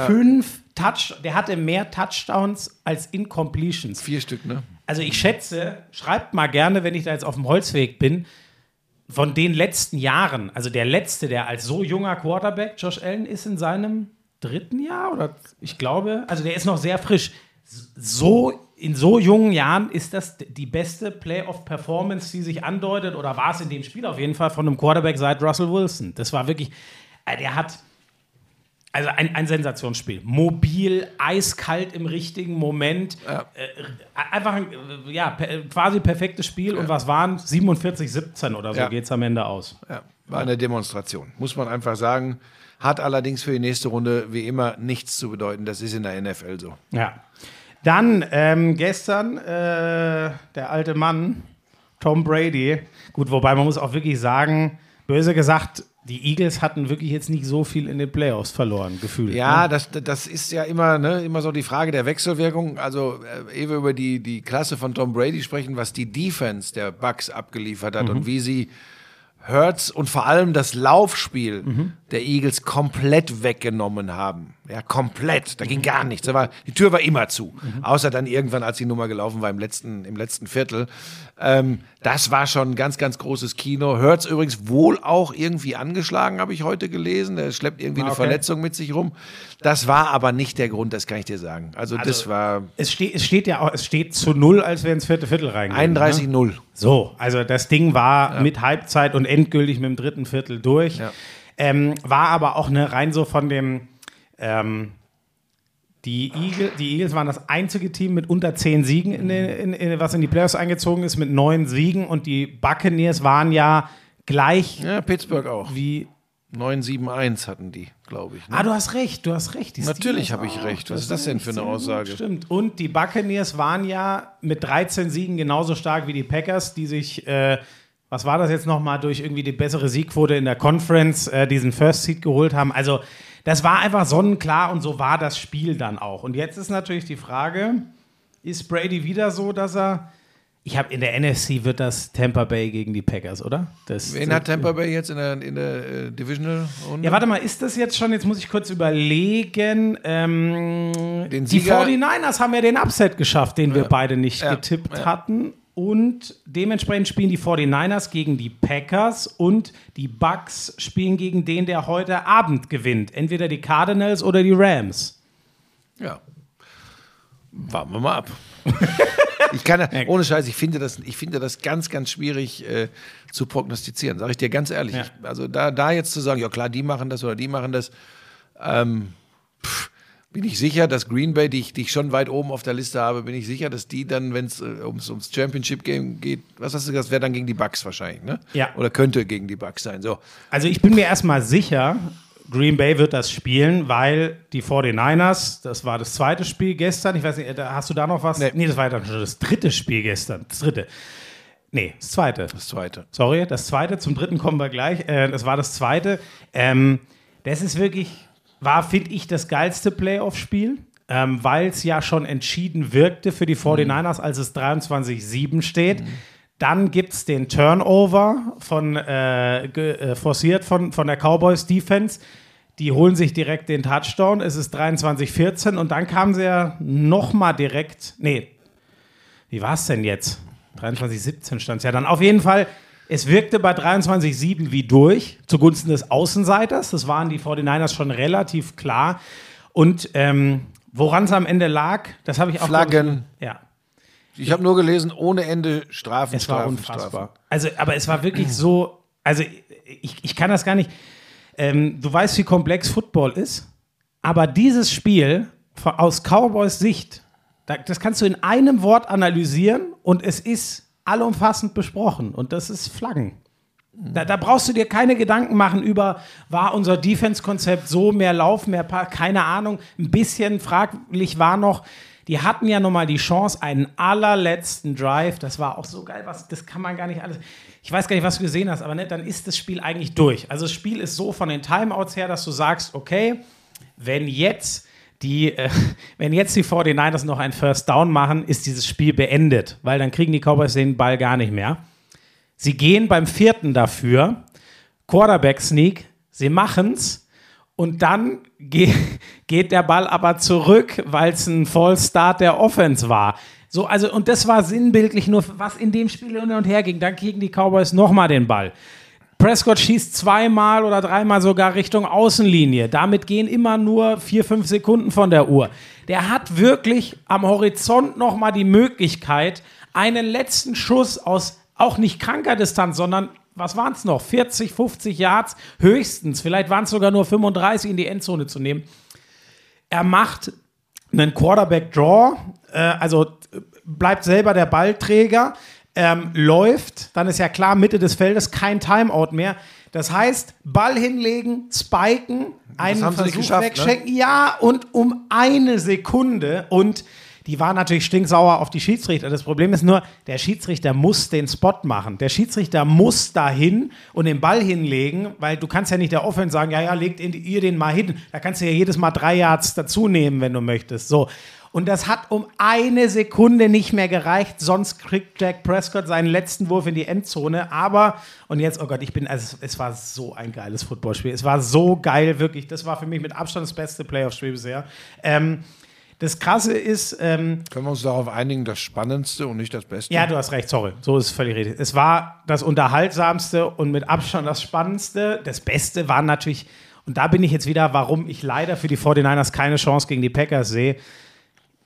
fünf Touch, der hatte mehr Touchdowns als Incompletions. Vier Stück, ne? Also ich schätze, schreibt mal gerne, wenn ich da jetzt auf dem Holzweg bin, von den letzten Jahren, also der letzte, der als so junger Quarterback, Josh Allen, ist in seinem dritten Jahr oder ich glaube, also der ist noch sehr frisch. So in so jungen Jahren ist das die beste Playoff-Performance, die sich andeutet, oder war es in dem Spiel auf jeden Fall von einem Quarterback seit Russell Wilson. Das war wirklich, äh, der hat, also ein, ein Sensationsspiel. Mobil, eiskalt im richtigen Moment. Äh, einfach ein, äh, ja, quasi perfektes Spiel. Und was waren 47, 17 oder so Ja. geht es am Ende aus. Ja, war eine Demonstration, muss man einfach sagen. Hat allerdings für die nächste Runde wie immer nichts zu bedeuten. Das ist in der NFL so. Ja. Dann ähm, gestern äh, der alte Mann, Tom Brady. Gut, wobei man muss auch wirklich sagen, böse gesagt, die Eagles hatten wirklich jetzt nicht so viel in den Playoffs verloren, gefühlt. Ja, ne? das, das ist ja immer, ne, immer so die Frage der Wechselwirkung. Also, äh, ehe wir über die, die Klasse von Tom Brady sprechen, was die Defense der Bucks abgeliefert hat und wie sie Hurts und vor allem das Laufspiel der Eagles komplett weggenommen haben. Ja, komplett. Da ging gar nichts. Da war, die Tür war immer zu. Außer dann irgendwann, als die Nummer gelaufen war im letzten, im letzten Viertel. Ähm, das war schon ein ganz, ganz großes Kino. Hurts übrigens wohl auch irgendwie angeschlagen, habe ich heute gelesen. Er schleppt irgendwie eine okay. Verletzung mit sich rum. Das war aber nicht der Grund, das kann ich dir sagen. Also, das war Es, steht, es steht ja auch, es steht zu null, als wir ins vierte Viertel reingehen. Ne? 31-0. So, also das Ding war mit Halbzeit und endgültig mit dem dritten Viertel durch. Ja. Ähm, war aber auch ne, rein so von dem. Ähm, die, Eagle, die Eagles waren das einzige Team mit unter zehn Siegen, in den, in, in, was in die Playoffs eingezogen ist, mit neun Siegen. Und die Buccaneers waren ja gleich Ja, Pittsburgh auch. wie. 9-7-1 hatten die, glaube ich. Ne? Ah, du hast recht, du hast recht. Die Natürlich habe ich recht. Was ist das denn für eine Aussage? Stimmt. Und die Buccaneers waren ja mit 13 Siegen genauso stark wie die Packers, die sich, äh, was war das jetzt nochmal, durch irgendwie die bessere Siegquote in der Conference äh, diesen First Seed geholt haben. Also, das war einfach sonnenklar und so war das Spiel dann auch. Und jetzt ist natürlich die Frage: Ist Brady wieder so, dass er. Ich habe in der NFC wird das Tampa Bay gegen die Packers, oder? Das, Wen hat Tampa Bay jetzt in der, in der äh, Divisional Runde? ja, warte mal, ist das jetzt schon, jetzt muss ich kurz überlegen, ähm, die Sieger- 49ers haben ja den Upset geschafft, den wir beide nicht Ja, getippt ja. hatten und dementsprechend spielen die 49ers gegen die Packers und die Bucks spielen gegen den, der heute Abend gewinnt, entweder die Cardinals oder die Rams. Ja. Warten wir mal ab. ich kann ohne Scheiß, ich finde das, ich finde das ganz, ganz schwierig äh, zu prognostizieren, sage ich dir ganz ehrlich. Ja. Ich, also da, da jetzt zu sagen, ja klar, die machen das oder die machen das, ähm, pff, bin ich sicher, dass Green Bay, die ich, die ich schon weit oben auf der Liste habe, bin ich sicher, dass die dann, wenn es äh, ums, ums Championship Game geht, was hast du gesagt, wäre dann gegen die Bucks wahrscheinlich, ne? Ja. Oder könnte gegen die Bucks sein. So. Also ich bin mir erstmal sicher, Green Bay wird das spielen, weil die 49ers, das war das zweite Spiel gestern, ich weiß nicht, da- hast du da noch was? Nee. Nee, das war dann schon das dritte Spiel gestern, das dritte. Nee, das zweite. Das zweite. Sorry, das zweite, zum dritten kommen wir gleich. Äh, das war das zweite. Ähm, das ist wirklich, war, finde ich, das geilste Playoff-Spiel, ähm, weil es ja schon entschieden wirkte für die 49ers, als es 23-7 steht. Dann gibt es den Turnover von, äh, äh, forciert von, von der Cowboys Defense. Die holen sich direkt den Touchdown. Es ist 23-14 und dann kamen sie ja nochmal direkt. Nee, wie war es denn jetzt? 23-17 stand es ja dann. Auf jeden Fall, es wirkte bei 23-7 wie durch, zugunsten des Außenseiters. Das waren die 49ers schon relativ klar. Und ähm, woran es am Ende lag, das habe ich auch. Flaggen. Ja, Ich habe nur gelesen, ohne Ende Strafen, es war Strafen, unfassbar. Strafen. Also, aber es war wirklich so, also ich, ich kann das gar nicht. Ähm, du weißt, wie komplex Football ist, aber dieses Spiel aus Cowboys Sicht, da, das kannst du in einem Wort analysieren und es ist allumfassend besprochen und das ist Flaggen. Da, da brauchst du dir keine Gedanken machen über, war unser Defense-Konzept so, mehr Lauf, mehr Paar, keine Ahnung. Ein bisschen fraglich war noch, die hatten ja nochmal die Chance, einen allerletzten Drive, das war auch so geil, was, das kann man gar nicht alles. Ich weiß gar nicht, was du gesehen hast, aber ne, dann ist das Spiel eigentlich durch. Also das Spiel ist so von den Timeouts her, dass du sagst, okay, wenn jetzt die, äh, wenn jetzt die 49ers noch ein First Down machen, ist dieses Spiel beendet, weil dann kriegen die Cowboys den Ball gar nicht mehr. Sie gehen beim vierten dafür, Quarterback Sneak, sie machen's und dann ge geht der Ball aber zurück, weil es ein False Start der Offense war. So, also, und das war sinnbildlich nur, was in dem Spiel hin und her ging. Dann kriegen die Cowboys nochmal den Ball. Prescott schießt zweimal oder dreimal sogar Richtung Außenlinie. Damit gehen immer nur vier, fünf Sekunden von der Uhr. Der hat wirklich am Horizont nochmal die Möglichkeit, einen letzten Schuss aus auch nicht kranker Distanz, sondern was waren es noch? 40, 50 Yards höchstens. Vielleicht waren es sogar nur 35 in die Endzone zu nehmen. Er macht einen Quarterback-Draw, äh, also äh, bleibt selber der Ballträger, ähm, läuft, dann ist ja klar, Mitte des Feldes kein Timeout mehr. Das heißt, Ball hinlegen, spiken, einen Versuch ne? wegschenken. Ja, und um eine Sekunde. Und die war natürlich stinksauer auf die Schiedsrichter. Das Problem ist nur, der Schiedsrichter muss den Spot machen. Der Schiedsrichter muss dahin und den Ball hinlegen, weil du kannst ja nicht der Offense sagen, ja, ja, legt ihr den mal hin. Da kannst du ja jedes Mal drei Yards dazu nehmen, wenn du möchtest. So. Und das hat um eine Sekunde nicht mehr gereicht, sonst kriegt Jack Prescott seinen letzten Wurf in die Endzone. Aber, und jetzt, oh Gott, ich bin, also es war so ein geiles Footballspiel. Es war so geil, wirklich. Das war für mich mit Abstand das beste Playoff-Spiel bisher. Ähm, das Krasse ist, ähm, Können wir uns darauf einigen, das Spannendste und nicht das Beste? ja, du hast recht, sorry. So ist es völlig richtig. Es war das Unterhaltsamste und mit Abstand das Spannendste. Das Beste war natürlich, und da bin ich jetzt wieder, warum ich leider für die 49ers keine Chance gegen die Packers sehe.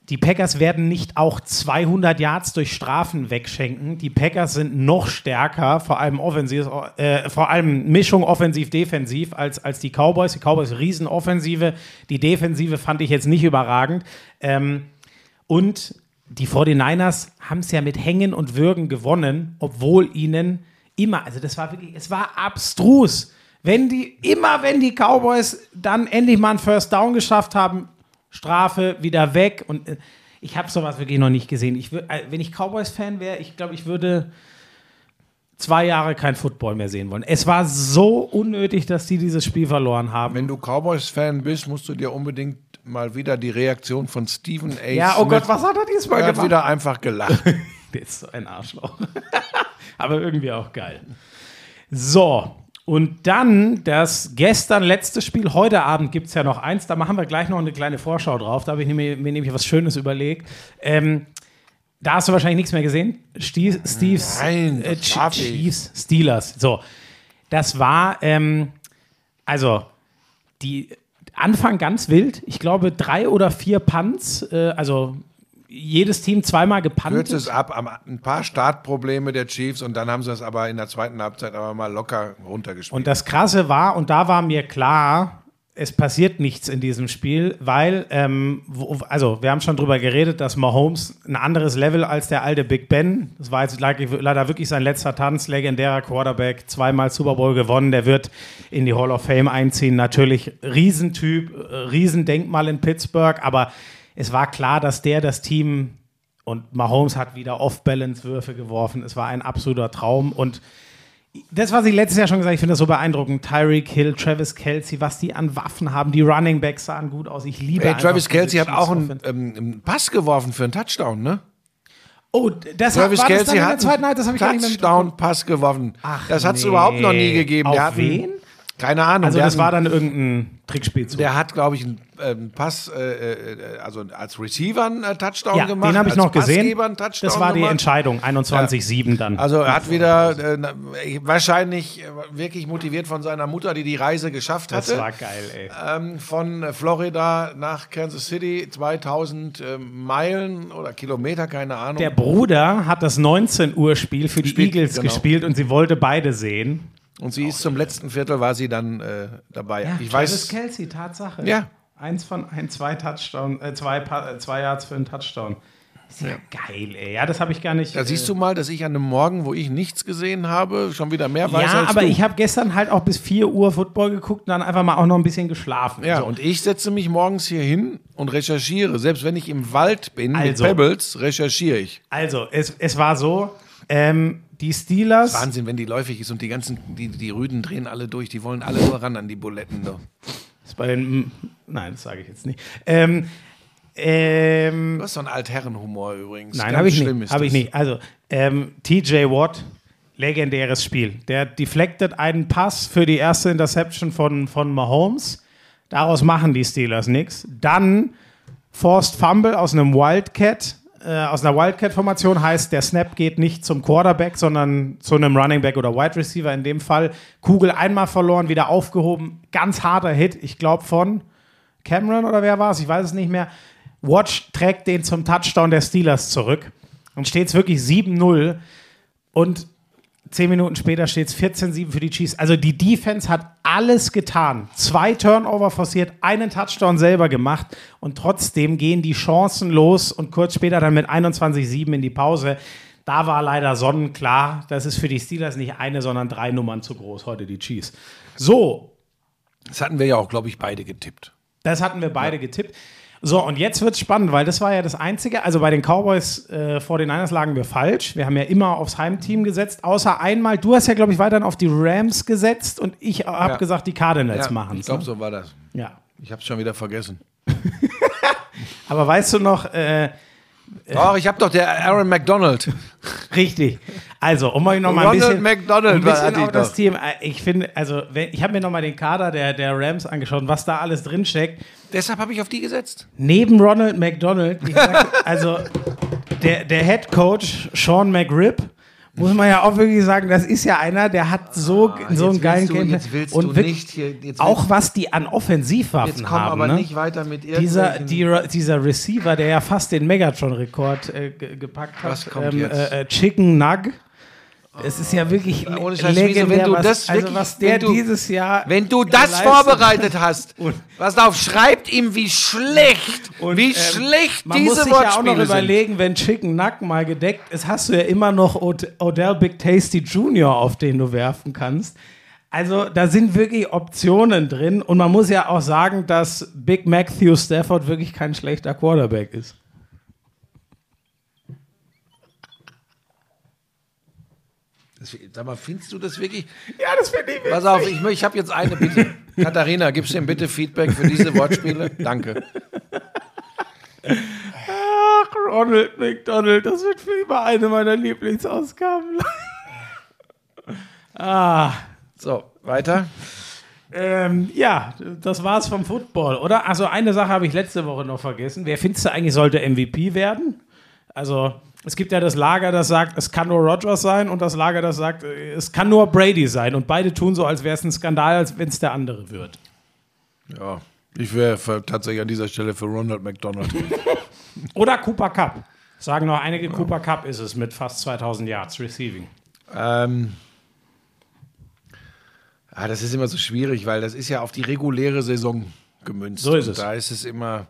Die Packers werden nicht auch 200 Yards durch Strafen wegschenken. Die Packers sind noch stärker, vor allem offensiv, äh, vor allem Mischung offensiv-defensiv als, als die Cowboys. Die Cowboys Riesenoffensive. Die Defensive fand ich jetzt nicht überragend. Ähm, und die 49ers haben es ja mit Hängen und Würgen gewonnen, obwohl ihnen immer, also das war wirklich, es war abstrus. Wenn die, immer wenn die Cowboys dann endlich mal einen First Down geschafft haben, Strafe wieder weg und äh, ich habe sowas wirklich noch nicht gesehen. Ich würd, äh, wenn ich Cowboys-Fan wäre, ich glaube, ich würde zwei Jahre kein Football mehr sehen wollen. Es war so unnötig, dass die dieses Spiel verloren haben. Wenn du Cowboys-Fan bist, musst du dir unbedingt mal wieder die Reaktion von Stephen A. ja, oh Smith- Gott, was hat er diesmal Er hat gemacht? wieder einfach gelacht. Der ist so ein Arschloch. Aber irgendwie auch geil. So, und dann das gestern letzte Spiel. Heute Abend gibt es ja noch eins. Da machen wir gleich noch eine kleine Vorschau drauf. Da habe ich mir, mir nämlich was Schönes überlegt. Ähm, da hast du wahrscheinlich nichts mehr gesehen. Steve, Steve's Nein, äh. Chiefs, Steelers. So, das war, ähm, also, die Anfang ganz wild. Ich glaube, drei oder vier Punts. Äh, also, jedes Team zweimal gepuntet. Kürzt es ab, ein paar Startprobleme der Chiefs und dann haben sie es aber in der zweiten Halbzeit aber mal locker runtergespielt. Und das Krasse war, und da war mir klar, es passiert nichts in diesem Spiel, weil, ähm, wo, also wir haben schon drüber geredet, dass Mahomes ein anderes Level als der alte Big Ben. Das war jetzt leider leider wirklich sein letzter Tanz, legendärer Quarterback, zweimal Super Bowl gewonnen, der wird in die Hall of Fame einziehen. Natürlich Riesentyp, äh, Riesendenkmal in Pittsburgh, aber es war klar, dass der das Team und Mahomes hat wieder Off-Balance-Würfe geworfen. Es war ein absoluter Traum und das, was ich letztes Jahr schon gesagt habe, ich finde das so beeindruckend. Tyreek Hill, Travis Kelsey, was die an Waffen haben. Die Running Backs sahen gut aus. Ich liebe Ey, einfach Travis Kelsey hat auch einen, ähm, Pass geworfen für einen Touchdown, ne? Oh, das Travis war das Kelsey dann in der hat zweiten Halbzeit, das habe ich gar nicht mehr mitbekommen. Touchdown-Pass geworfen. Ach, das hat es nee. überhaupt noch nie gegeben. Auf wen? Keine Ahnung. Also das hat war dann irgendein Trickspielzug. Der hat, glaube ich, einen, äh, einen Pass, äh, äh, also als Receiver einen äh, Touchdown ja, gemacht. den habe ich noch gesehen. Das war die gemacht. Entscheidung, 21-7 dann. Also er hat wieder äh, na, wahrscheinlich äh, wirklich motiviert von seiner Mutter, die die Reise geschafft das hatte. war geil, ey. ähm, von äh, Florida nach Kansas City, 2000 äh, Meilen oder Kilometer, keine Ahnung. Der Bruder hat das 19 Uhr Spiel für die Spielt, Eagles genau. gespielt und sie wollte beide sehen. Und sie ist zum letzten Viertel war sie dann äh, dabei. ich Travis weiß, Kelsey, Tatsache. Ja. Eins von ein, zwei Touchdown, äh, zwei, Pa- äh, zwei Yards für einen Touchdown. Ist ja, geil, ey. Ja, das habe ich gar nicht. da siehst du mal, dass ich an einem Morgen, wo ich nichts gesehen habe, schon wieder mehr weiß ja, als aber du. ich habe gestern halt auch bis 4 Uhr Football geguckt und dann einfach mal auch noch ein bisschen geschlafen. ja, So. und ich setze mich morgens hier hin und recherchiere. Selbst wenn ich im Wald bin Also. mit Pebbles, recherchiere ich. Also, es, es war so, ähm, die Steelers. Wahnsinn, wenn die läufig ist und die ganzen, die, die Rüden drehen alle durch, die wollen alle nur ran an die Buletten. So. Ist bei den, nein, das sage ich jetzt nicht. Ähm, ähm, Du hast so einen Altherrenhumor übrigens. Nein, habe ich nicht. Habe ich das. nicht. Also, ähm, TJ Watt, legendäres Spiel. Der deflected einen Pass für die erste Interception von, von Mahomes. Daraus machen die Steelers nichts. Dann Forced Fumble aus einem Wildcat. Äh, aus einer Wildcat-Formation heißt, der Snap geht nicht zum Quarterback, sondern zu einem Running Back oder Wide Receiver in dem Fall. Kugel einmal verloren, wieder aufgehoben. Ganz harter Hit, ich glaube von Cameron oder wer war es, ich weiß es nicht mehr. Watch trägt den zum Touchdown der Steelers zurück. Und steht es wirklich 7-0. Und zehn Minuten später steht es 14-7 für die Chiefs. Also die Defense hat alles getan. Zwei Turnover forciert, einen Touchdown selber gemacht. Und trotzdem gehen die Chancen los und kurz später dann mit 21-7 in die Pause. Da war leider sonnenklar, das ist für die Steelers nicht eine, sondern drei Nummern zu groß, heute die Chiefs. So, Das hatten wir ja auch, glaube ich, beide getippt. das hatten wir beide getippt. So, und jetzt wird es spannend, weil das war ja das Einzige. Also bei den Cowboys äh, vor den Niners lagen wir falsch. Wir haben ja immer aufs Heimteam gesetzt, außer einmal. Du hast ja, glaube ich, weiterhin auf die Rams gesetzt und ich habe Ja. gesagt, die Cardinals machen ich glaube, so war das. Ja. Ich habe es schon wieder vergessen. Aber weißt du noch, äh, Doch, ich habe doch der Aaron McDonald. richtig. Also, um euch noch mal ein Ronald bisschen, McDonald ein bisschen ich auf das doch. Team. äh, Ich finde, also, wenn, ich habe mir noch mal den Kader der, der Rams angeschaut, was da alles drinsteckt. Deshalb habe ich auf die gesetzt. Neben Ronald McDonald, sag, also der, der Head Coach Sean McRib, muss man ja auch wirklich sagen, das ist ja einer, der hat so, so einen geilen du- Game. und nicht hier- auch was die an Offensivwaffen Jetzt komm haben. aber ne? nicht weiter mit dieser, die, dieser Receiver, der ja fast den Megatron-Rekord äh, ge- gepackt hat, Was kommt ähm, jetzt? Äh, äh, Chicken Nug. Es ist ja wirklich Ohne Scheiß, legendär, wieso, wenn du was, das also wirklich- was der du- dieses Jahr Wenn du das vorbereitet hast, was auf, schreibt ihm, wie schlecht, wie ähm, schlecht Man diese muss sich ja auch noch Wortspiele sind. überlegen, wenn Chicken Nack mal gedeckt ist, hast du ja immer noch Od Odell Big Tasty Jr., auf den du werfen kannst. Also da sind wirklich Optionen drin und man muss ja auch sagen, dass Big Matthew Stafford wirklich kein schlechter Quarterback ist. Das, sag mal, findest du das wirklich? Ja, das finde ich Pass auf, ich, ich habe jetzt eine Bitte. Katharina, gibst du ihm bitte Feedback für diese Wortspiele? Danke. Ach, Ronald McDonald, das wird für immer eine meiner Lieblingsausgaben. ah, So, weiter. Ähm, ja, das war's vom Football, oder? Also eine Sache habe ich letzte Woche noch vergessen. Wer findest du eigentlich sollte MVP werden? Also es gibt ja das Lager, das sagt, es kann nur Rogers sein und das Lager, das sagt, es kann nur Brady sein. Und beide tun so, als wäre es ein Skandal, als wenn es der andere wird. Ja, ich wäre tatsächlich an dieser Stelle für Ronald McDonald. Oder Cooper Cup. Sagen noch einige, Cooper Cup ist es mit fast 2000 Yards Receiving. ähm, ah, das ist immer so schwierig, weil das ist ja auf die reguläre Saison gemünzt. So ist Und es. Da ist es immer,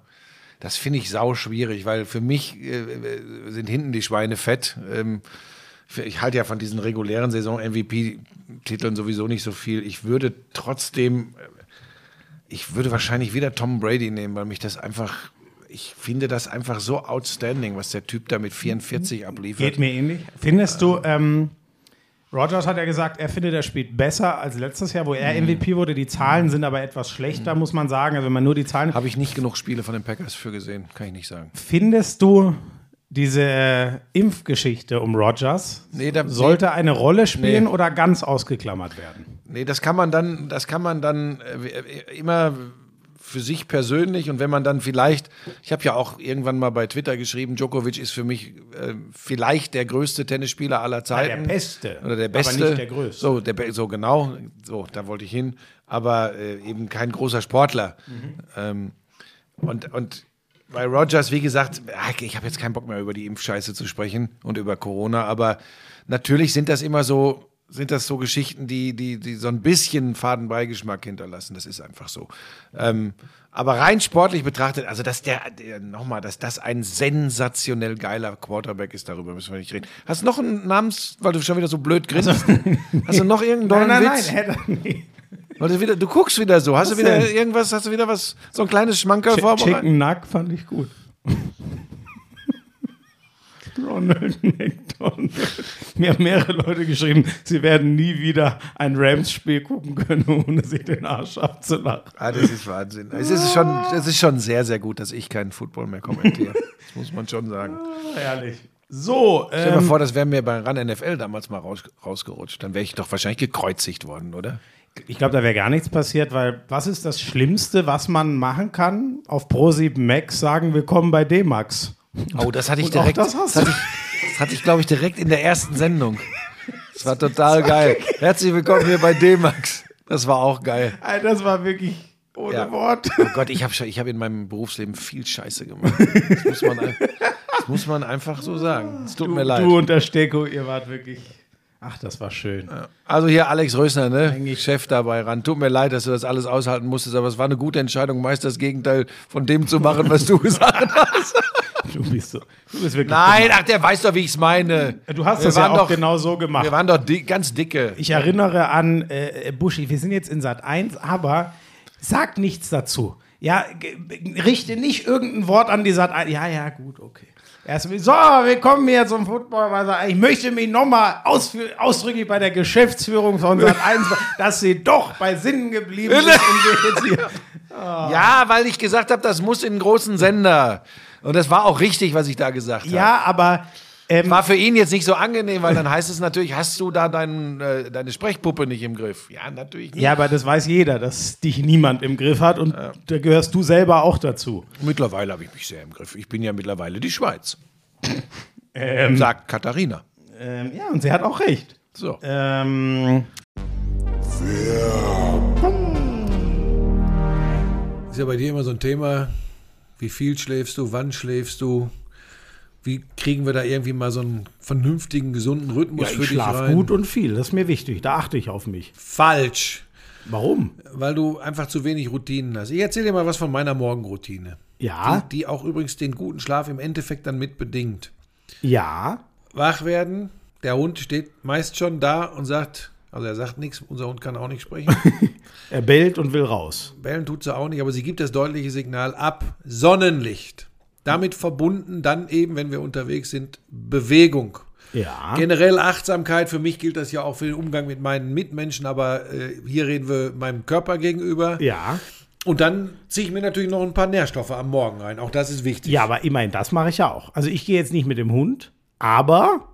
das finde ich sau schwierig, weil für mich äh, äh, sind hinten die Schweine fett. Ähm, ich halte ja von diesen regulären Saison-MVP-Titeln sowieso nicht so viel. Ich würde trotzdem, äh, ich würde wahrscheinlich wieder Tom Brady nehmen, weil mich das einfach, ich finde das einfach so outstanding, was der Typ da mit 44 abliefert. Geht mir ähnlich. Findest du, ähm, Rogers hat ja gesagt, er findet, er spielt besser als letztes Jahr, wo er Mhm. MVP wurde. Die Zahlen sind aber etwas schlechter, muss man sagen. Also wenn man nur die Zahlen. Habe ich nicht genug Spiele von den Packers für gesehen, kann ich nicht sagen. Findest du diese äh, Impfgeschichte um Rogers Nee, da- sollte eine Rolle spielen Nee. oder ganz ausgeklammert werden? Nee, das kann man dann, das kann man dann äh, immer für sich persönlich und wenn man dann vielleicht, ich habe ja auch irgendwann mal bei Twitter geschrieben, Djokovic ist für mich äh, vielleicht der größte Tennisspieler aller Zeiten. der Beste, Oder der aber Beste. nicht der Größte. So, der, so genau, so, da wollte ich hin. Aber äh, eben kein großer Sportler. Mhm. Ähm, und, und bei Rogers, wie gesagt, ah, ich habe jetzt keinen Bock mehr über die Impfscheiße zu sprechen und über Corona, aber natürlich sind das immer so, sind das so Geschichten, die, die, die so ein bisschen Fadenbeigeschmack hinterlassen. Das ist einfach so. Ähm, aber rein sportlich betrachtet, also dass der, der nochmal, dass das ein sensationell geiler Quarterback ist, darüber müssen wir nicht reden. Hast du noch einen Namens, weil du schon wieder so blöd grinst? Hast du noch irgendeinen Nein, nein, Witz? nein, hätte nie. Weil du, wieder, du guckst wieder so. Hast Was du wieder denn? irgendwas, hast du wieder was, so ein kleines Schmankerl vorbereitet? Chicken Nug fand ich gut. Ronald McDonald. Mir haben mehrere Leute geschrieben, sie werden nie wieder ein Rams-Spiel gucken können, ohne sich den Arsch abzulachen. Ah, das ist Wahnsinn. Es ist schon, es ist schon sehr, sehr gut, dass ich keinen Football mehr kommentiere. Das muss man schon sagen. Herrlich. So, Stell dir mal ähm, vor, das wäre mir bei RAN NFL damals mal raus, rausgerutscht. Dann wäre ich doch wahrscheinlich gekreuzigt worden, oder? ich glaube, da wäre gar nichts passiert, weil was ist das Schlimmste, was man machen kann? Auf Pro7 Max sagen, willkommen bei D-Max. Oh, das hatte ich Und direkt. das hast hatte ich, das hatte ich, glaube ich, direkt in der ersten Sendung. Das war total geil. Herzlich willkommen hier bei D-Max. Das war auch geil. Alter, das war wirklich ohne Ja. Wort. Oh Gott, ich habe ich hab in meinem Berufsleben viel Scheiße gemacht. Das muss man, das muss man einfach so sagen. Es tut Du, mir leid. du und der Stecko, ihr wart wirklich. Ach, das war schön. Also hier Alex Rösner, ne? Eigentlich- Chef dabei ran. Tut mir leid, dass du das alles aushalten musstest, aber es war eine gute Entscheidung, meist das Gegenteil von dem zu machen, was du gesagt hast. Du bist so. Du bist wirklich. Nein, ach, der weiß doch, wie ich es meine. Du hast Wir das ja auch doch- genau so gemacht. Wir waren doch di ganz dicke. Ich erinnere an äh, Buschi, wir sind jetzt in Sat 1, aber sag nichts dazu. Ja, richte nicht irgendein Wort an die Sat 1. Ja, ja, gut, okay. Erst, so, wir kommen hier zum Football. Ich möchte mich nochmal ausdrücklich bei der Geschäftsführung von Sat 1, dass sie doch bei Sinnen geblieben ist. hier. Ja, weil ich gesagt habe, das muss in einen großen Sender. Und das war auch richtig, was ich da gesagt habe. Ja, aber ähm, War für ihn jetzt nicht so angenehm, weil dann heißt es natürlich, hast du da dein, äh, deine Sprechpuppe nicht im Griff? Ja, natürlich nicht. ja, aber das weiß jeder, dass dich niemand im Griff hat und da gehörst du selber auch dazu. Mittlerweile habe ich mich sehr im Griff. Ich bin ja mittlerweile die Schweiz. Ähm, Sagt Katharina. ähm, ja, und sie hat auch recht. So. Ähm, Ist ja bei dir immer so ein Thema, wie viel schläfst du, wann schläfst du? Wie kriegen wir da irgendwie mal so einen vernünftigen, gesunden Rhythmus ja, für ich dich schlafe rein? gut und viel. Das ist mir wichtig. Da achte ich auf mich. Falsch, Warum? weil du einfach zu wenig Routinen hast. Ich erzähle dir mal was von meiner Morgenroutine. Ja, Die, die auch übrigens den guten Schlaf im Endeffekt dann mit bedingt. ja. Wach werden, der Hund steht meist schon da und sagt, also er sagt nichts, unser Hund kann auch nicht sprechen. Er bellt und will raus. Bellen tut sie auch nicht, aber sie gibt das deutliche Signal ab. Sonnenlicht. Damit verbunden dann eben, wenn wir unterwegs sind, Bewegung. Ja. Generell Achtsamkeit, für mich gilt das ja auch für den Umgang mit meinen Mitmenschen, aber äh, hier reden wir meinem Körper gegenüber. Ja. Und dann ziehe ich mir natürlich noch ein paar Nährstoffe am Morgen rein. Auch das ist wichtig. Ja, aber immerhin, das mache ich ja auch. Also ich gehe jetzt nicht mit dem Hund, aber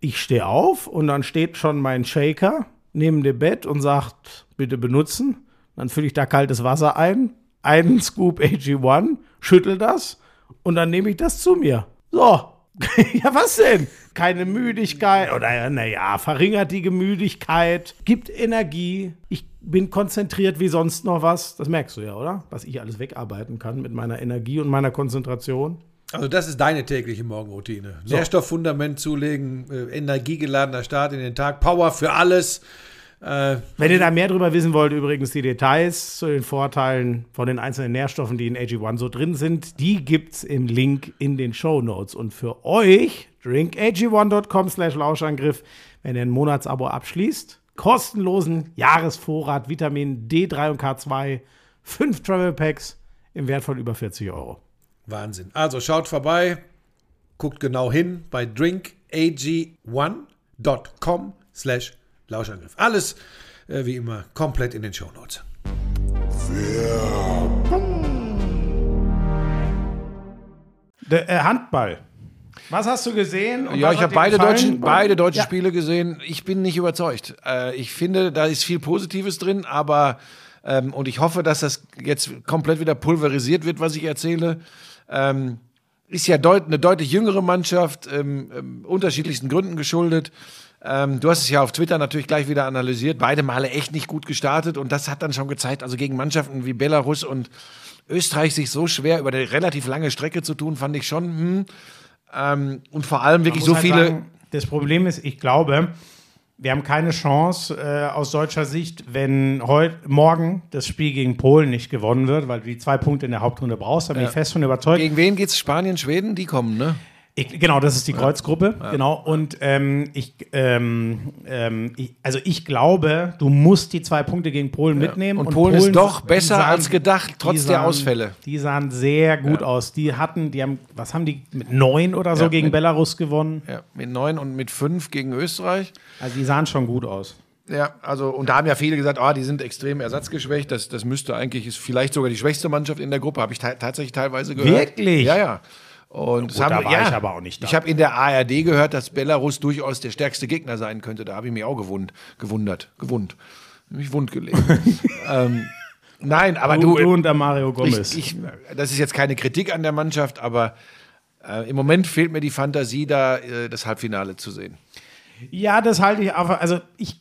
ich stehe auf und dann steht schon mein Shaker neben dem Bett und sagt, bitte benutzen. Dann fülle ich da kaltes Wasser ein, einen Scoop AG1, schüttel das und dann nehme ich das zu mir. So. ja, was denn? Keine Müdigkeit oder naja, verringert die Müdigkeit, gibt Energie. Ich bin konzentriert wie sonst noch was. Das merkst du ja, oder? Was ich alles wegarbeiten kann mit meiner Energie und meiner Konzentration. Also das ist deine tägliche Morgenroutine. Nährstofffundament zulegen, äh, energiegeladener Start in den Tag, Power für alles. Äh, Wenn ihr da mehr drüber wissen wollt, übrigens die Details zu den Vorteilen von den einzelnen Nährstoffen, die in AG1 so drin sind, die gibt's im Link in den Show Notes. Und für euch, drinkag1.com slash Lauschangriff, wenn ihr ein Monatsabo abschließt, kostenlosen Jahresvorrat Vitamin D3 und K2, fünf Travel Packs im Wert von über 40 Euro. Wahnsinn. Also schaut vorbei, guckt genau hin bei drinkag1.com slash Lauschangriff. Alles äh, wie immer komplett in den Shownotes. Der äh, Handball. Was hast du gesehen? und Ja, ich habe beide deutschen, beide deutschen Ja. Spiele gesehen. Ich bin nicht überzeugt. Äh, ich finde, da ist viel Positives drin, aber ähm, und ich hoffe, dass das jetzt komplett wieder pulverisiert wird, was ich erzähle. Ähm, ist ja deut eine deutlich jüngere Mannschaft, ähm, ähm, unterschiedlichsten Gründen geschuldet. Ähm, du hast es ja auf Twitter natürlich gleich wieder analysiert. Beide Male echt nicht gut gestartet und das hat dann schon gezeigt, also gegen Mannschaften wie Belarus und Österreich sich so schwer über eine relativ lange Strecke zu tun, fand ich schon. Hm. Ähm, und vor allem wirklich so halt viele. sagen, das Problem ist, ich glaube, wir haben keine Chance äh, aus deutscher Sicht, wenn heute morgen das Spiel gegen Polen nicht gewonnen wird, weil du die zwei Punkte in der Hauptrunde brauchst. Da bin ich fest von überzeugt. Gegen wen geht's? Spanien, Schweden? Die kommen, ne? Ich, genau, das ist die Kreuzgruppe. Genau. Und ähm, ich, ähm, ähm, ich, also ich glaube, du musst die zwei Punkte gegen Polen mitnehmen. Und Polen ist doch besser als gedacht, trotz die der sahen- Ausfälle. Die sahen sehr gut aus. Die hatten, die haben, was haben die mit neun oder so Ja, gegen mit- Belarus gewonnen? Ja, mit neun und mit fünf gegen Österreich. Also die sahen schon gut aus. Ja, also, und da haben ja viele gesagt, ah, die sind extrem ersatzgeschwächt. Das, das müsste eigentlich, ist vielleicht sogar die schwächste Mannschaft in der Gruppe, habe ich ta tatsächlich teilweise gehört. Wirklich? Ja, ja. Und gut, da war ich aber auch nicht da. Ich habe in der ARD gehört, dass Belarus durchaus der stärkste Gegner sein könnte. Da habe ich mich auch gewund, gewundert, gewund. Mich wund gelegt. ähm, nein, aber Du, du, du und der Mario Gomez. ich, ich, das ist jetzt keine Kritik an der Mannschaft, aber Äh, Im Moment fehlt mir die Fantasie, da äh, das Halbfinale zu sehen. Ja, das halte ich einfach, also ich,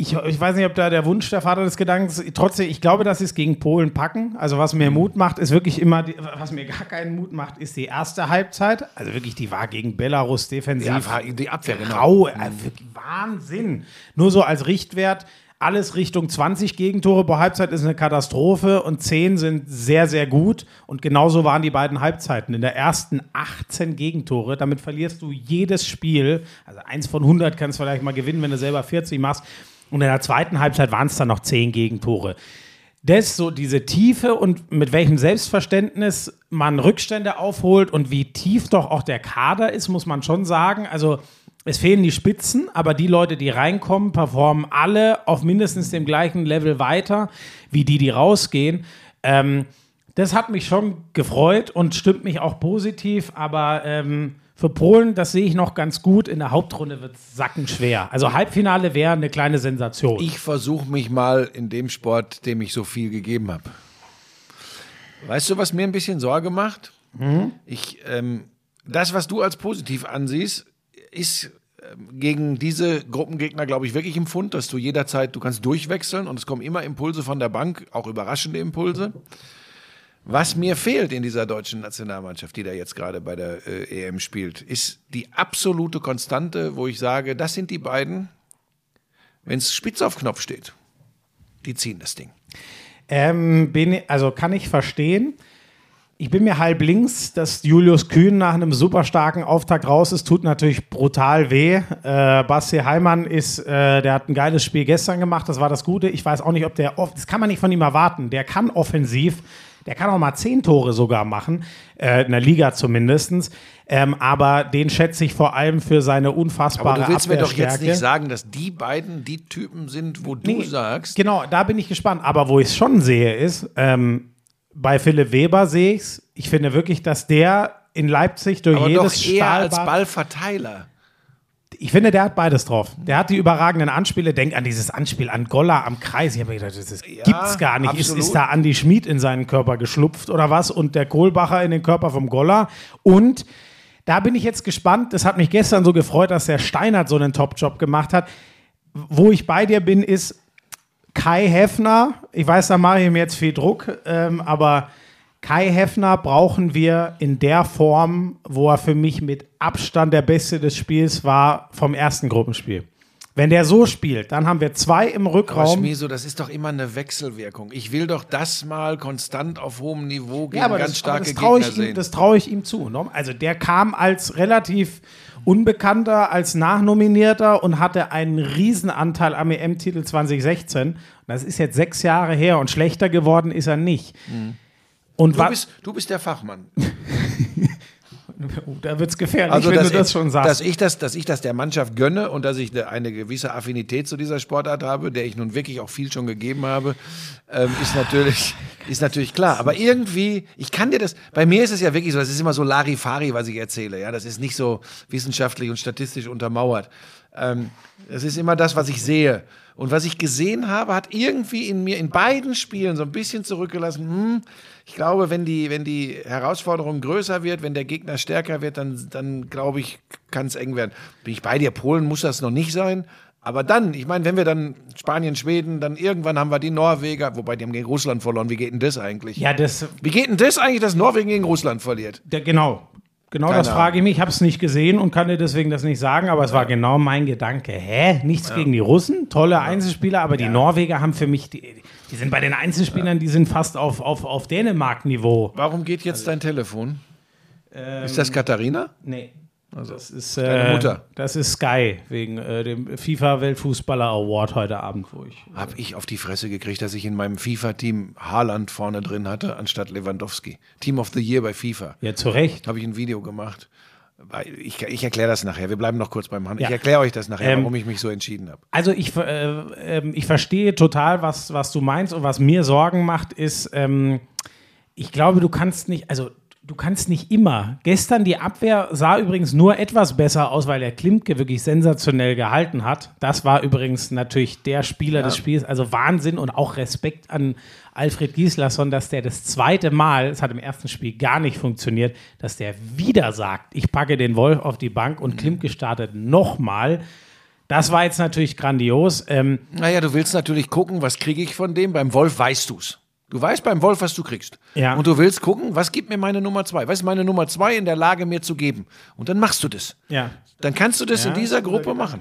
ich, ich weiß nicht, ob da der Wunsch der Vater des Gedankens. Trotzdem, ich glaube, dass sie es gegen Polen packen. Also was mir Mut macht, ist wirklich immer, die, was mir gar keinen Mut macht, ist die erste Halbzeit. Also wirklich, die war gegen Belarus defensiv. Ja, die Abwehr, genau. Grau, wirklich Wahnsinn. Nur so als Richtwert. Alles Richtung 20 Gegentore pro Halbzeit ist eine Katastrophe und 10 sind sehr, sehr gut. Und genauso waren die beiden Halbzeiten. In der ersten 18 Gegentore. Damit verlierst du jedes Spiel. Also eins von 100 kannst du vielleicht mal gewinnen, wenn du selber 40 machst. Und in der zweiten Halbzeit waren es dann noch 10 Gegentore. Das so diese Tiefe und mit welchem Selbstverständnis man Rückstände aufholt und wie tief doch auch der Kader ist, muss man schon sagen. Also es fehlen die Spitzen, aber die Leute, die reinkommen, performen alle auf mindestens dem gleichen Level weiter wie die, die rausgehen. Ähm, das hat mich schon gefreut und stimmt mich auch positiv, aber ähm, für Polen, das sehe ich noch ganz gut. In der Hauptrunde wird es sackenschwer. Also Halbfinale wäre eine kleine Sensation. Ich versuche mich mal in dem Sport, dem ich so viel gegeben habe. Weißt du, was mir ein bisschen Sorge macht? Ich, ähm, das, was du als positiv ansiehst, ist ähm, gegen diese Gruppengegner, glaube ich, wirklich im Fund, dass du jederzeit, du kannst durchwechseln und es kommen immer Impulse von der Bank, auch überraschende Impulse. Was mir fehlt in dieser deutschen Nationalmannschaft, die da jetzt gerade bei der äh, EM spielt, ist die absolute Konstante, wo ich sage, das sind die beiden, wenn es spitz auf Knopf steht, die ziehen das Ding. Ähm, bin, also kann ich verstehen. Ich bin mir halb links, dass Julius Kühn nach einem super starken Auftakt raus ist, tut natürlich brutal weh. Äh, Basti Heimann ist, äh, der hat ein geiles Spiel gestern gemacht, das war das Gute. Ich weiß auch nicht, ob der, off das kann man nicht von ihm erwarten. Der kann offensiv, der kann auch mal zehn Tore sogar machen, äh, in der Liga zumindest. Ähm, aber den schätze ich vor allem für seine unfassbare Aber du willst mir doch jetzt nicht sagen, dass die beiden die Typen sind, wo du Nee, sagst, Genau, da bin ich gespannt. Aber wo ich es schon sehe, ist, ähm, bei Philipp Weber sehe ich es. Ich finde wirklich, dass der in Leipzig durch aber jedes doch eher als Stahlbad- Ballverteiler. Ich finde, der hat beides drauf. Der hat die überragenden Anspiele. Denk an dieses Anspiel an Golla am Kreis. Ich habe gedacht, das ist, gibt's gar nicht. Ist, ist da Andi Schmid in seinen Körper geschlupft oder was? Und der Kohlbacher in den Körper vom Golla. Und da bin ich jetzt gespannt. Das hat mich gestern so gefreut, dass der Steinert so einen Top-Job gemacht hat. Wo ich bei dir bin, ist Kai Heffner. Ich weiß, da mache ich mir jetzt viel Druck, ähm, aber Kai Heffner brauchen wir in der Form, wo er für mich mit Abstand der Beste des Spiels war vom ersten Gruppenspiel. Wenn der so spielt, dann haben wir zwei im Aber Rückraum. Schmieso, das ist doch immer eine Wechselwirkung. Ich will doch das mal konstant auf hohem Niveau gegen Ja, aber ganz das, aber starke das traue Gegner ich, ihm- sehen. das traue ich ihm zu. ne? Also der kam als relativ Unbekannter, als Nachnominierter und hatte einen Riesenanteil am EM-Titel 2016. Das ist jetzt sechs Jahre her und schlechter geworden ist er nicht. Und du, bist, du bist der Fachmann. Da wird es gefährlich, Also, wenn dass, du das ich, schon sagst. dass, ich das, dass ich das der Mannschaft gönne und dass ich eine, eine gewisse Affinität zu dieser Sportart habe, der ich nun wirklich auch viel schon gegeben habe, ähm, ist, natürlich, ist natürlich klar. Aber irgendwie, ich kann dir das, bei mir ist es ja wirklich so, das ist immer so Larifari, was ich erzähle. Ja, das ist nicht so wissenschaftlich und statistisch untermauert. Ähm, das ist immer das, was ich sehe. Und was ich gesehen habe, hat irgendwie in mir in beiden Spielen so ein bisschen zurückgelassen. Hm, ich glaube, wenn die, wenn die Herausforderung größer wird, wenn der Gegner stärker wird, dann, dann glaube ich, kann es eng werden. Bin ich bei dir, Polen muss das noch nicht sein. Aber dann, ich meine, wenn wir dann Spanien, Schweden, dann irgendwann haben wir die Norweger, wobei die haben gegen Russland verloren. Wie geht denn das eigentlich? ja, das, Wie geht denn das eigentlich, dass Norwegen gegen Russland verliert? der, genau. Genau Keine das frage ich mich. Ich habe es nicht gesehen und kann dir deswegen das nicht sagen, aber es war genau mein Gedanke. Hä? Nichts gegen die Russen? Tolle Einzelspieler, aber die Norweger haben für mich, die, die sind bei den Einzelspielern, die sind fast auf, auf, auf Dänemark-Niveau. Warum geht jetzt dein Telefon? ist das Katharina? Nee. Das ist, äh, Mutter. Das ist Sky, wegen äh, dem FIFA-Weltfußballer Award heute Abend, wo ich. Habe ich auf die Fresse gekriegt, dass ich in meinem FIFA-Team Haaland vorne drin hatte, anstatt Lewandowski. Team of the Year bei FIFA. Ja, zu Recht. Habe ich ein Video gemacht. Ich, ich erkläre das nachher. Wir bleiben noch kurz beim Hand. Ja. Ich erkläre euch das nachher, Ähm, warum ich mich so entschieden habe. Also ich, äh, ähm, ich verstehe total, was, was du meinst und was mir Sorgen macht, ist, ähm, ich glaube, du kannst nicht, also du kannst nicht immer. Gestern die Abwehr sah übrigens nur etwas besser aus, weil der Klimke wirklich sensationell gehalten hat. Das war übrigens natürlich der Spieler des Spiels. Also Wahnsinn und auch Respekt an Alfred Gislason, dass der das zweite Mal, es hat im ersten Spiel gar nicht funktioniert, dass der wieder sagt, ich packe den Wolf auf die Bank und Klimke startet nochmal. Das war jetzt natürlich grandios. Ähm, Naja, du willst natürlich gucken, was kriege ich von dem. Beim Wolf weißt du's. Du weißt beim Wolf, was du kriegst. Ja. Und du willst gucken, was gibt mir meine Nummer zwei? Was ist meine Nummer zwei in der Lage, mir zu geben? Und dann machst du das. ja. Dann kannst du das Ja, in dieser Gruppe machen.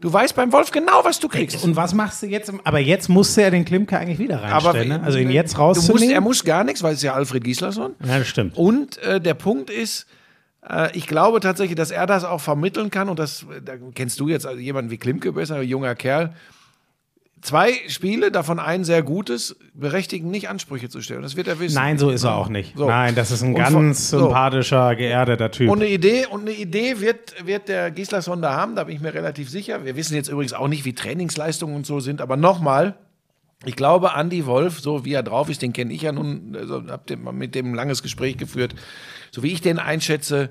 Du weißt beim Wolf genau, was du kriegst. Und was machst du jetzt? Aber jetzt musst du ja den Klimke eigentlich wieder reinstellen. ne? Also ihn jetzt du musst, rauszunehmen. Er muss gar nichts, weil es ist ja Alfred Gislason. ja, das stimmt. Und äh, der Punkt ist, äh, ich glaube tatsächlich, dass er das auch vermitteln kann. Und das äh, da kennst du jetzt also jemanden wie Klimke besser, junger Kerl. Zwei Spiele, davon ein sehr gutes, berechtigen nicht Ansprüche zu stellen. Das wird er wissen. Nein, so ist er auch nicht. So. Nein, das ist ein Und ganz von- so. sympathischer, geerdeter Typ. Und eine Idee, und eine Idee wird, wird der Gislason da haben, da bin ich mir relativ sicher. Wir wissen jetzt übrigens auch nicht, wie Trainingsleistungen und so sind, aber nochmal, ich glaube, Andy Wolf, so wie er drauf ist, den kenne ich ja nun, also hab mit dem ein langes Gespräch geführt, so wie ich den einschätze,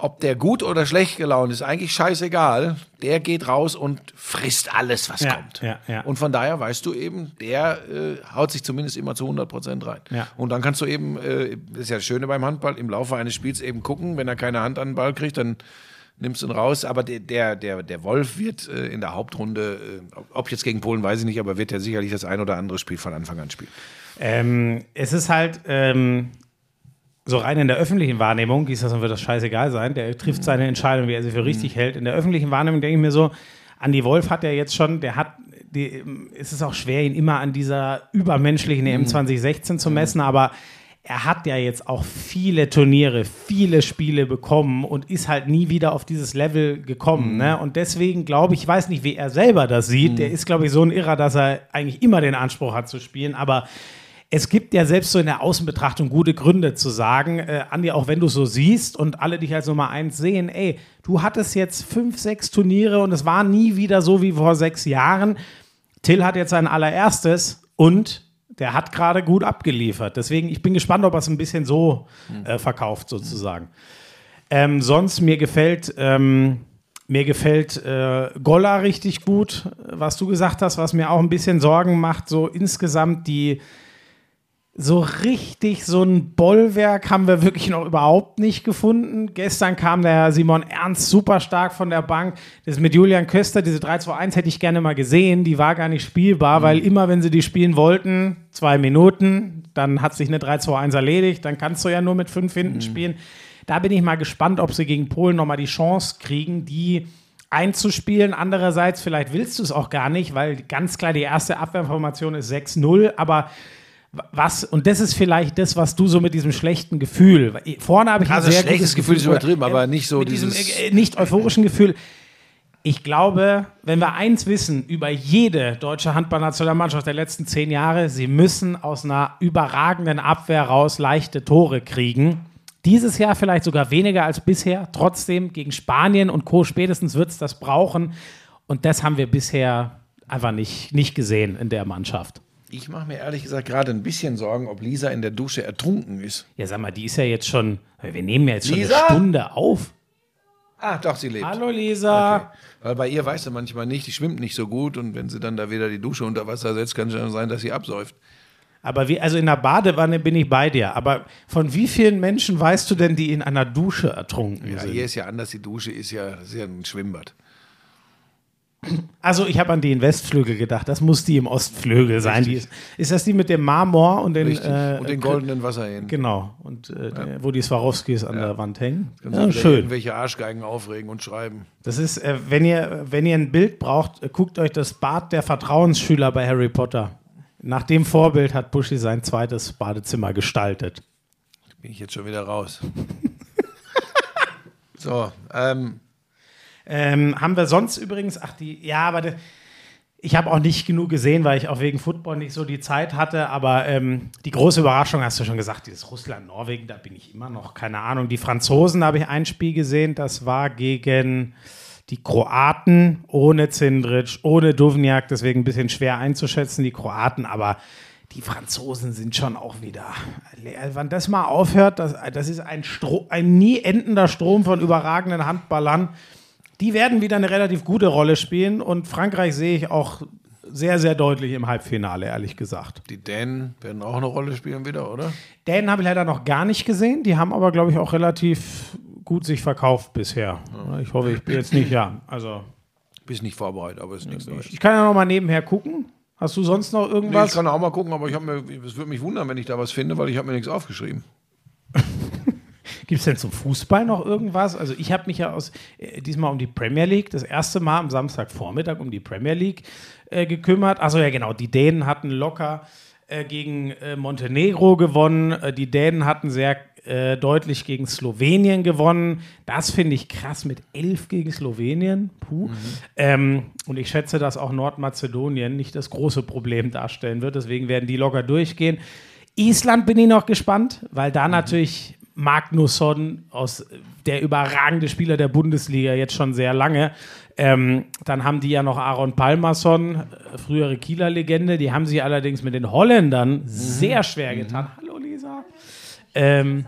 ob der gut oder schlecht gelaunt ist, eigentlich scheißegal. Der geht raus und frisst alles, was Ja, kommt. ja, ja. Und von daher weißt du eben, der äh, haut sich zumindest immer zu 100 Prozent rein. Ja. Und dann kannst du eben, äh, das ist ja das Schöne beim Handball, im Laufe eines Spiels eben gucken, wenn er keine Hand an den Ball kriegt, dann nimmst du ihn raus. Aber der, der, der, der Wolf wird äh, in der Hauptrunde, äh, ob- ob jetzt gegen Polen, weiß ich nicht, aber wird er sicherlich das ein oder andere Spiel von Anfang an spielen. Ähm, es ist halt ähm, so rein in der öffentlichen Wahrnehmung, Gislason wird das scheißegal sein, der trifft seine Entscheidung, wie er sie für richtig hält. In der öffentlichen Wahrnehmung denke ich mir so, Andy Wolf hat ja jetzt schon, der hat, die, es ist auch schwer, ihn immer an dieser übermenschlichen EM 2016 zu messen, aber er hat ja jetzt auch viele Turniere, viele Spiele bekommen und ist halt nie wieder auf dieses Level gekommen. Ne? Und deswegen glaube ich, ich weiß nicht, wie er selber das sieht. Der ist, glaube ich, so ein Irrer, dass er eigentlich immer den Anspruch hat zu spielen. Aber es gibt ja selbst so in der Außenbetrachtung gute Gründe zu sagen, äh, Andi, auch wenn du es so siehst und alle dich als Nummer eins sehen, ey, du hattest jetzt fünf, sechs Turniere und es war nie wieder so wie vor sechs Jahren. Till hat jetzt sein allererstes und der hat gerade gut abgeliefert. Deswegen, ich bin gespannt, ob er es ein bisschen so äh, verkauft, sozusagen. Ähm, sonst, mir gefällt, ähm, mir gefällt äh, Golla richtig gut, was du gesagt hast, was mir auch ein bisschen Sorgen macht, so insgesamt die so richtig so ein Bollwerk haben wir wirklich noch überhaupt nicht gefunden. Gestern kam der Simon Ernst super stark von der Bank. Das mit Julian Köster, diese 3-2-1 hätte ich gerne mal gesehen. Die war gar nicht spielbar, weil immer, wenn sie die spielen wollten, zwei Minuten, dann hat sich eine 3-2-1 erledigt. Dann kannst du ja nur mit fünf hinten spielen. Da bin ich mal gespannt, ob sie gegen Polen nochmal die Chance kriegen, die einzuspielen. Andererseits, vielleicht willst du es auch gar nicht, weil ganz klar die erste Abwehrformation ist 6-0, aber was, und das ist vielleicht das, was du so mit diesem schlechten Gefühl, vorne habe ich Also ein sehr schlechtes gutes Gefühl ist übertrieben, aber äh, nicht so mit diesem dieses- äh, nicht euphorischen Gefühl. Ich glaube, wenn wir eins wissen über jede deutsche Handballnationalmannschaft der letzten zehn Jahre, sie müssen aus einer überragenden Abwehr raus leichte Tore kriegen. Dieses Jahr vielleicht sogar weniger als bisher. Trotzdem gegen Spanien und Co. spätestens wird es das brauchen. Und das haben wir bisher einfach nicht, nicht gesehen in der Mannschaft. Ich mache mir ehrlich gesagt gerade ein bisschen Sorgen, ob Lisa in der Dusche ertrunken ist. Ja, sag mal, die ist ja jetzt schon, wir nehmen ja jetzt schon Lisa? eine Stunde auf. Ah, doch, sie lebt. Hallo Lisa. Okay. Weil bei ihr weißt du manchmal nicht, die schwimmt nicht so gut und wenn sie dann da wieder die Dusche unter Wasser setzt, kann es schon sein, dass sie absäuft. Aber wie, also in der Badewanne bin ich bei dir. Aber von wie vielen Menschen weißt du denn, die in einer Dusche ertrunken Ja, sind? hier ist ja anders, die Dusche ist ja, ist ja ein Schwimmbad. Also ich habe an die in Westflügel gedacht. Das muss die im Ostflügel sein. Die ist, ist das die mit dem Marmor und den, äh, und den goldenen Wasserhähnen. Genau. Und äh, der, wo die Swarovskis an der Wand hängen. Ja, schön. irgendwelche Arschgeigen aufregen und schreiben. Das ist, äh, wenn ihr, wenn ihr ein Bild braucht, äh, guckt euch das Bad der Vertrauensschüler bei Harry Potter. Nach dem Vorbild hat Buschi sein zweites Badezimmer gestaltet. Bin ich jetzt schon wieder raus. so, ähm, Ähm, haben wir sonst übrigens, ach die, ja, aber de, ich habe auch nicht genug gesehen, weil ich auch wegen Football nicht so die Zeit hatte. Aber ähm, die große Überraschung hast du schon gesagt, dieses Russland-Norwegen, da bin ich immer noch, keine Ahnung. Die Franzosen, habe ich ein Spiel gesehen, das war gegen die Kroaten ohne Zindric, ohne Duvniak, deswegen ein bisschen schwer einzuschätzen, die Kroaten, aber die Franzosen sind schon auch wieder. Wann das mal aufhört, das, das ist ein, Stro ein nie endender Strom von überragenden Handballern. Die werden wieder eine relativ gute Rolle spielen und Frankreich sehe ich auch sehr, sehr deutlich im Halbfinale, ehrlich gesagt. Die Dänen werden auch eine Rolle spielen wieder, oder? Dänen habe ich leider noch gar nicht gesehen. Die haben aber, glaube ich, auch relativ gut sich verkauft bisher. Ich hoffe, ich bin jetzt nicht, ja, also Bist nicht vorbereitet, aber ist nichts Neues. ich kann ja noch mal nebenher gucken. Hast du sonst noch Nee, ich irgendwas? kann auch mal gucken, aber ich habe mir, es würde mich wundern, wenn ich da was finde, weil ich habe mir nichts aufgeschrieben. Gibt es denn zum Fußball noch irgendwas? Also ich habe mich ja aus äh, diesmal um die Premier League, das erste Mal am Samstagvormittag um die Premier League äh, gekümmert. Achso, ja genau, die Dänen hatten locker äh, gegen äh, Montenegro gewonnen. Äh, die Dänen hatten sehr äh, deutlich gegen Slowenien gewonnen. Das finde ich krass mit 11 gegen Slowenien. Puh. Ähm, und ich schätze, dass auch Nordmazedonien nicht das große Problem darstellen wird. Deswegen werden die locker durchgehen. Island bin ich noch gespannt, weil da natürlich Magnusson aus der überragende Spieler der Bundesliga jetzt schon sehr lange. Ähm, dann haben die ja noch Aaron Palmerson, äh, frühere Kieler Legende. Die haben sich allerdings mit den Holländern sehr schwer getan. Hallo Lisa. Ähm,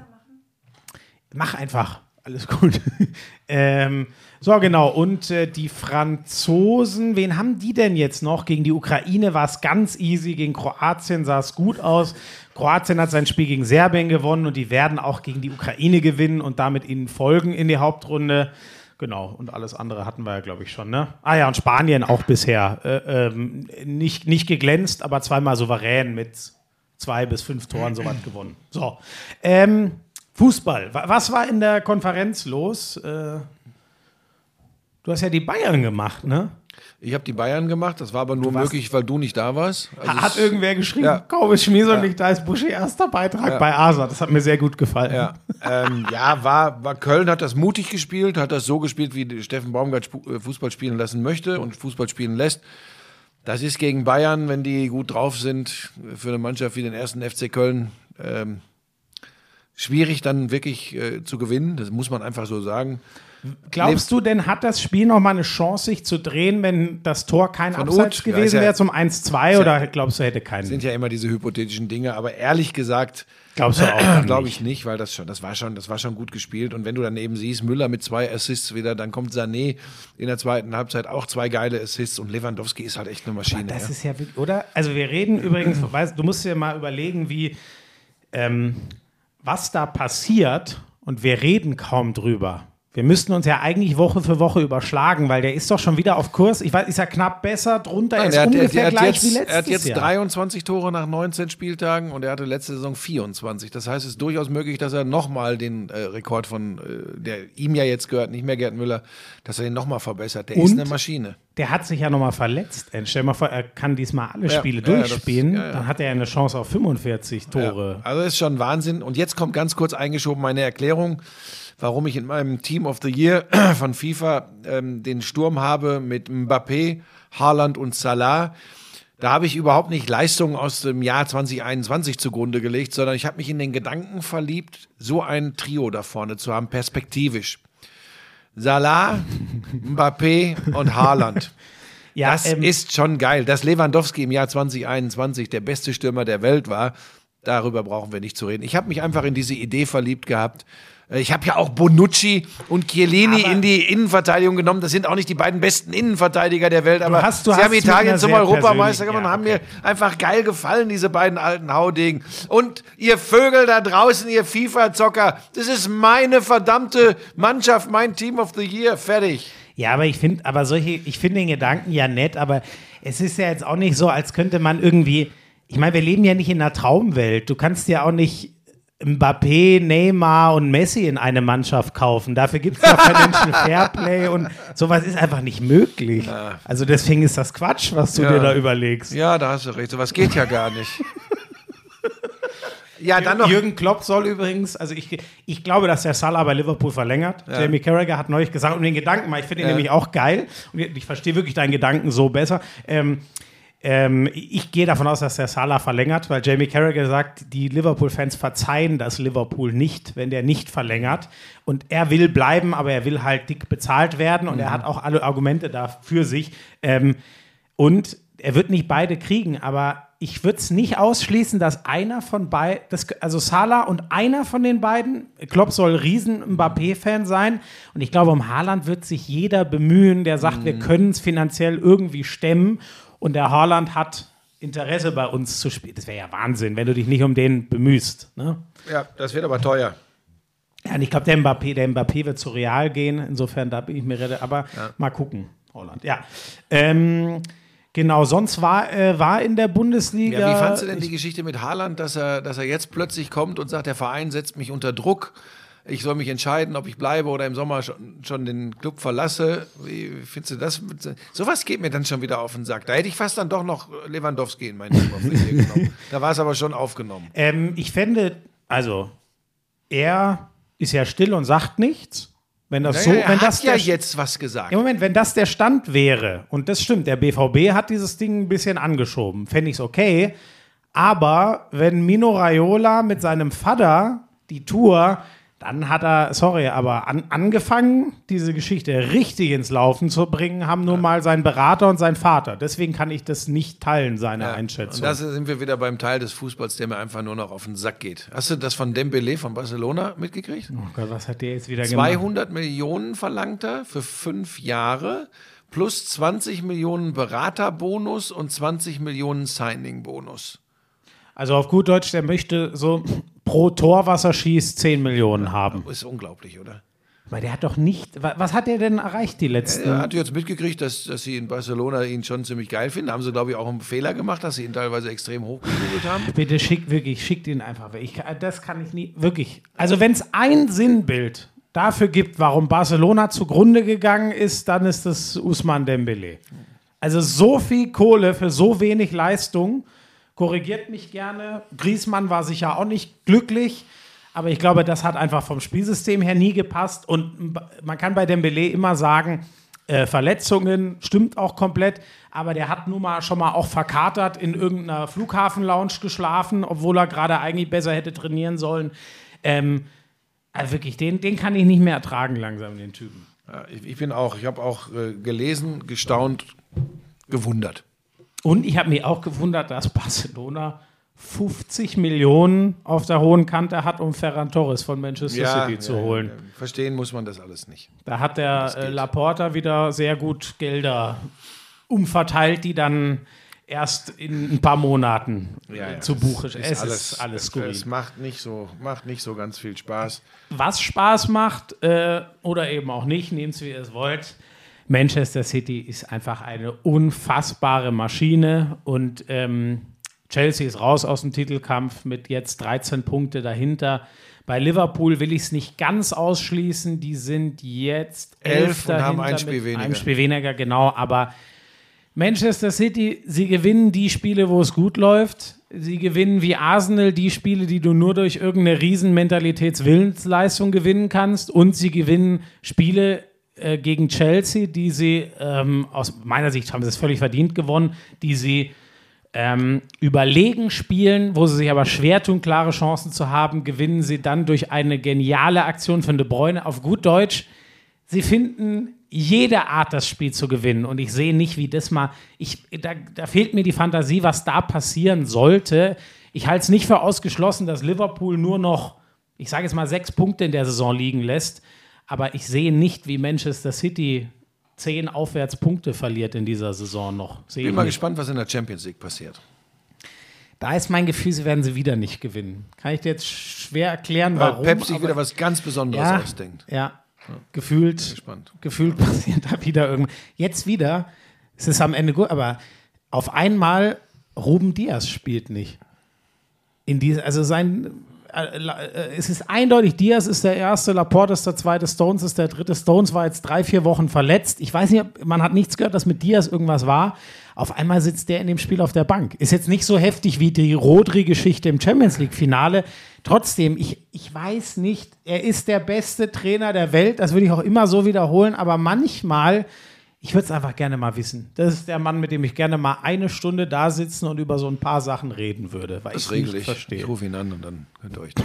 mach einfach. Alles gut. ähm, so, genau. Und äh, die Franzosen, wen haben die denn jetzt noch? Gegen die Ukraine war es ganz easy, gegen Kroatien sah es gut aus. Kroatien hat sein Spiel gegen Serbien gewonnen und die werden auch gegen die Ukraine gewinnen und damit ihnen folgen in die Hauptrunde. Genau, und alles andere hatten wir ja, glaube ich, schon. Ne? Ah ja, und Spanien auch bisher. Äh, ähm, nicht, nicht geglänzt, aber zweimal souverän mit zwei bis fünf Toren so was gewonnen. So. Ähm, Fußball. Wa- Was war in der Konferenz los? Äh, du hast ja die Bayern gemacht, ne? Ich habe die Bayern gemacht, das war aber nur möglich, weil du nicht da warst. Also Hat irgendwer geschrieben, Ja. kaum ist Schmies und nicht da ist Buschi erster Beitrag bei ASA. Das hat mir sehr gut gefallen. Ja, ähm, ja war, war Köln hat das mutig gespielt, hat das so gespielt, wie Steffen Baumgart äh, Fußball spielen lassen möchte und Fußball spielen lässt. Das ist gegen Bayern, wenn die gut drauf sind, für eine Mannschaft wie den ersten FC Köln ähm, schwierig dann wirklich äh, zu gewinnen. Das muss man einfach so sagen. Glaubst du denn, hat das Spiel noch mal eine Chance, sich zu drehen, wenn das Tor kein Von Abseits Uth, ja, gewesen ja- wäre zum 1-2 oder glaubst du, hätte keinen? Sind ja immer diese hypothetischen Dinge, aber ehrlich gesagt, Glaubst du auch glaube ich nicht, weil das schon, das war schon, das war schon gut gespielt. Und wenn du dann eben siehst, Müller mit zwei Assists wieder, dann kommt Sané in der zweiten Halbzeit auch zwei geile Assists und Lewandowski ist halt echt eine Maschine. Das ja. ist ja wirklich, oder? Also wir reden übrigens, weißt, du musst dir mal überlegen, wie, ähm, was da passiert und wir reden kaum drüber. Wir müssten uns ja eigentlich Woche für Woche überschlagen, weil der ist doch schon wieder auf Kurs. Ich weiß, ist ja knapp besser, drunter Nein, ist er, hat, er, ungefähr er, hat gleich jetzt, wie letztes er hat jetzt Jahr. 23 Tore nach 19 Spieltagen und er hatte letzte Saison 24. Das heißt, es ist durchaus möglich, dass er nochmal den äh, Rekord von, äh, der ihm ja jetzt gehört, nicht mehr Gerd Müller, dass er den nochmal verbessert. Der ist Und? eine Maschine. Der hat sich ja nochmal verletzt. Äh, Stell dir mal vor, er kann diesmal alle Ja, Spiele ja, ja, das- durchspielen. ja. Dann hat er ja eine Chance auf 45 Tore. Also ist schon Wahnsinn. Und jetzt kommt ganz kurz eingeschoben meine Erklärung, warum ich in meinem Team of the Year von FIFA ähm, den Sturm habe mit Mbappé, Haaland und Salah. Da habe ich überhaupt nicht Leistungen aus dem Jahr 2021 zugrunde gelegt, sondern ich habe mich in den Gedanken verliebt, so ein Trio da vorne zu haben, perspektivisch. Salah, Mbappé und Haaland. Ja, Das ähm, ist schon geil. Dass Lewandowski im Jahr 2021 der beste Stürmer der Welt war, darüber brauchen wir nicht zu reden. Ich habe mich einfach in diese Idee verliebt gehabt. Äh, Ich habe ja auch Bonucci und Chiellini Aber- in die Innenverteidigung genommen. Das sind auch nicht die beiden besten Innenverteidiger der Welt, aber hast- du sie hast haben Italien zum Europameister gemacht und ja, haben okay. mir einfach geil gefallen, diese beiden alten Haudegen. Und ihr Vögel da draußen, ihr FIFA-Zocker, das ist meine verdammte Mannschaft, mein Team of the Year. Fertig. Ja, aber ich finde, aber solche, ich finde den Gedanken ja nett, aber es ist ja jetzt auch nicht so, als könnte man irgendwie, ich meine, wir leben ja nicht in einer Traumwelt. Du kannst ja auch nicht Mbappé, Neymar und Messi in eine Mannschaft kaufen. Dafür gibt es ja Financial Fairplay und sowas ist einfach nicht möglich. Also deswegen ist das Quatsch, was du Ja. dir da überlegst. Ja, da hast du recht. Sowas geht ja gar nicht. ja, dann noch. Jürgen Klopp soll übrigens, also ich, ich glaube, dass der Salah bei Liverpool verlängert. Jamie Carragher hat neulich gesagt, um den Gedanken mal, ich finde ihn Ja. nämlich auch geil und ich verstehe wirklich deinen Gedanken so besser. Ähm, ähm, ich gehe davon aus, dass der Salah verlängert, weil Jamie Carragher sagt, die Liverpool-Fans verzeihen das Liverpool nicht, wenn der nicht verlängert. Und er will bleiben, aber er will halt dick bezahlt werden und er hat auch alle Argumente da für sich. Ähm, und er wird nicht beide kriegen, aber ich würde es nicht ausschließen, dass einer von beiden, also Salah und einer von den beiden, Klopp soll riesen Mbappé-Fan sein und ich glaube, um Haaland wird sich jeder bemühen, der sagt, wir können es finanziell irgendwie stemmen und der Haaland hat Interesse bei uns zu spielen. Das wäre ja Wahnsinn, wenn du dich nicht um den bemühst. Ne? Ja, das wird aber teuer. Ja, und ich glaube, der Mbappé, der Mbappé wird zu Real gehen. Insofern, da bin ich mir rede. Aber mal gucken, Holland. Ja. Ähm, genau, sonst war, äh, war in der Bundesliga. Ja, wie fandst du denn die Geschichte mit Haaland, dass er, dass er jetzt plötzlich kommt und sagt, der Verein setzt mich unter Druck? Ich soll mich entscheiden, ob ich bleibe oder im Sommer schon, schon den Club verlasse. Wie findest du das? Sowas geht mir dann schon wieder auf den Sack. Da hätte ich fast dann doch noch Lewandowski in mein Team genommen. Da war es aber schon aufgenommen. Ähm, ich fände, also, er ist ja still und sagt nichts. Wenn das so, Naja, er wenn hat das ja der, jetzt was gesagt. Im Moment, wenn das der Stand wäre, und das stimmt, der BVB hat dieses Ding ein bisschen angeschoben, fände ich es okay. Aber wenn Mino Raiola mit seinem Vater die Tour, dann hat er, sorry, aber an, angefangen, diese Geschichte richtig ins Laufen zu bringen, haben nur mal sein Berater und sein Vater. Deswegen kann ich das nicht teilen, seine Ja, Einschätzung. Und da sind wir wieder beim Teil des Fußballs, der mir einfach nur noch auf den Sack geht. Hast du das von Dembele von Barcelona mitgekriegt? oh Gott, was hat der jetzt wieder gemacht? 200 Millionen verlangt er für fünf Jahre plus 20 Millionen Beraterbonus und 20 Millionen Signing-Bonus. Also auf gut Deutsch, der möchte so pro Tor, was er schießt, 10 Millionen haben. Ist unglaublich, oder? Weil der hat doch nicht. wa- Was hat der denn erreicht die letzten? Er hat jetzt mitgekriegt, dass, dass sie in Barcelona ihn schon ziemlich geil finden. Haben sie, glaube ich, auch einen Fehler gemacht, dass sie ihn teilweise extrem hochgejubelt haben. Bitte schickt wirklich, schickt ihn einfach weg. Ich, kann- das kann ich nie. Wirklich. Also, wenn es ein Sinnbild dafür gibt, warum Barcelona zugrunde gegangen ist, dann ist das Usman Dembele. Also, so viel Kohle für so wenig Leistung. Korrigiert mich gerne. Griezmann war sicher auch nicht glücklich. Aber ich glaube, das hat einfach vom Spielsystem her nie gepasst. Und man kann bei Dembele immer sagen, äh, Verletzungen stimmt auch komplett. Aber der hat nun mal schon mal auch verkatert in irgendeiner Flughafenlounge geschlafen, obwohl er gerade eigentlich besser hätte trainieren sollen. Ähm, also wirklich, den, den kann ich nicht mehr ertragen langsam, den Typen. Ja, ich, ich bin auch, ich habe auch äh, gelesen, gestaunt, gewundert. Und ich habe mich auch gewundert, dass Barcelona 50 Millionen auf der hohen Kante hat, um Ferran Torres von Manchester City zu holen. ja, verstehen muss man das alles nicht. Da hat der äh, Laporta wieder sehr gut Gelder umverteilt, die dann erst in ein paar Monaten äh, zu Buche. Ist es alles, ist alles es, skurril. es macht nicht so, macht nicht so ganz viel Spaß. Was Spaß macht äh, oder eben auch nicht, nehmt es wie ihr es wollt. Manchester City ist einfach eine unfassbare Maschine und ähm, Chelsea ist raus aus dem Titelkampf mit jetzt 13 Punkte dahinter. Bei Liverpool will ich es nicht ganz ausschließen. Die sind jetzt Elf und haben ein Spiel weniger. Einem Spiel weniger, genau. Aber Manchester City, sie gewinnen die Spiele, wo es gut läuft. Sie gewinnen wie Arsenal die Spiele, die du nur durch irgendeine riesen Mentalitätswillensleistung gewinnen kannst. Und sie gewinnen Spiele äh, gegen Chelsea, die sie, ähm, aus meiner Sicht haben sie es völlig verdient gewonnen, die sie ähm, überlegen spielen, wo sie sich aber schwer tun, klare Chancen zu haben, gewinnen sie dann durch eine geniale Aktion von De Bruyne auf gut Deutsch. Sie finden jede Art, das Spiel zu gewinnen. Und ich sehe nicht, wie das mal. Ich, da, da fehlt mir die Fantasie, was da passieren sollte. Ich halte es nicht für ausgeschlossen, dass Liverpool nur noch, ich sage jetzt mal, sechs Punkte in der Saison liegen lässt. Aber ich sehe nicht, wie Manchester City zehn Aufwärtspunkte verliert in dieser Saison noch. Sehe Bin mal nicht. gespannt, was in der Champions League passiert. Da ist mein Gefühl, sie werden sie wieder nicht gewinnen. Kann ich dir jetzt schwer erklären, Weil warum? Pep sich aber- wieder was ganz Besonderes ja, ausdenkt. Ja, gefühlt, gespannt. gefühlt passiert da wieder irgendwas. Jetzt wieder, es ist am Ende gut, aber auf einmal Ruben Diaz spielt nicht. In diese, also sein, es ist eindeutig, Diaz ist der erste, Laporte ist der zweite, Stones ist der dritte. Stones war jetzt drei, vier Wochen verletzt. Ich weiß nicht, man hat nichts gehört, dass mit Diaz irgendwas war. Auf einmal sitzt der in dem Spiel auf der Bank. Ist jetzt nicht so heftig wie die Rodri-Geschichte im Champions League-Finale. Trotzdem, ich, ich weiß nicht, er ist der beste Trainer der Welt. Das würde ich auch immer so wiederholen. Aber manchmal, ich würde es einfach gerne mal wissen. Das ist der Mann, mit dem ich gerne mal eine Stunde da sitzen und über so ein paar Sachen reden würde. Weil Das ich regel ich. verstehe. Ich rufe ihn an und dann könnt ihr euch.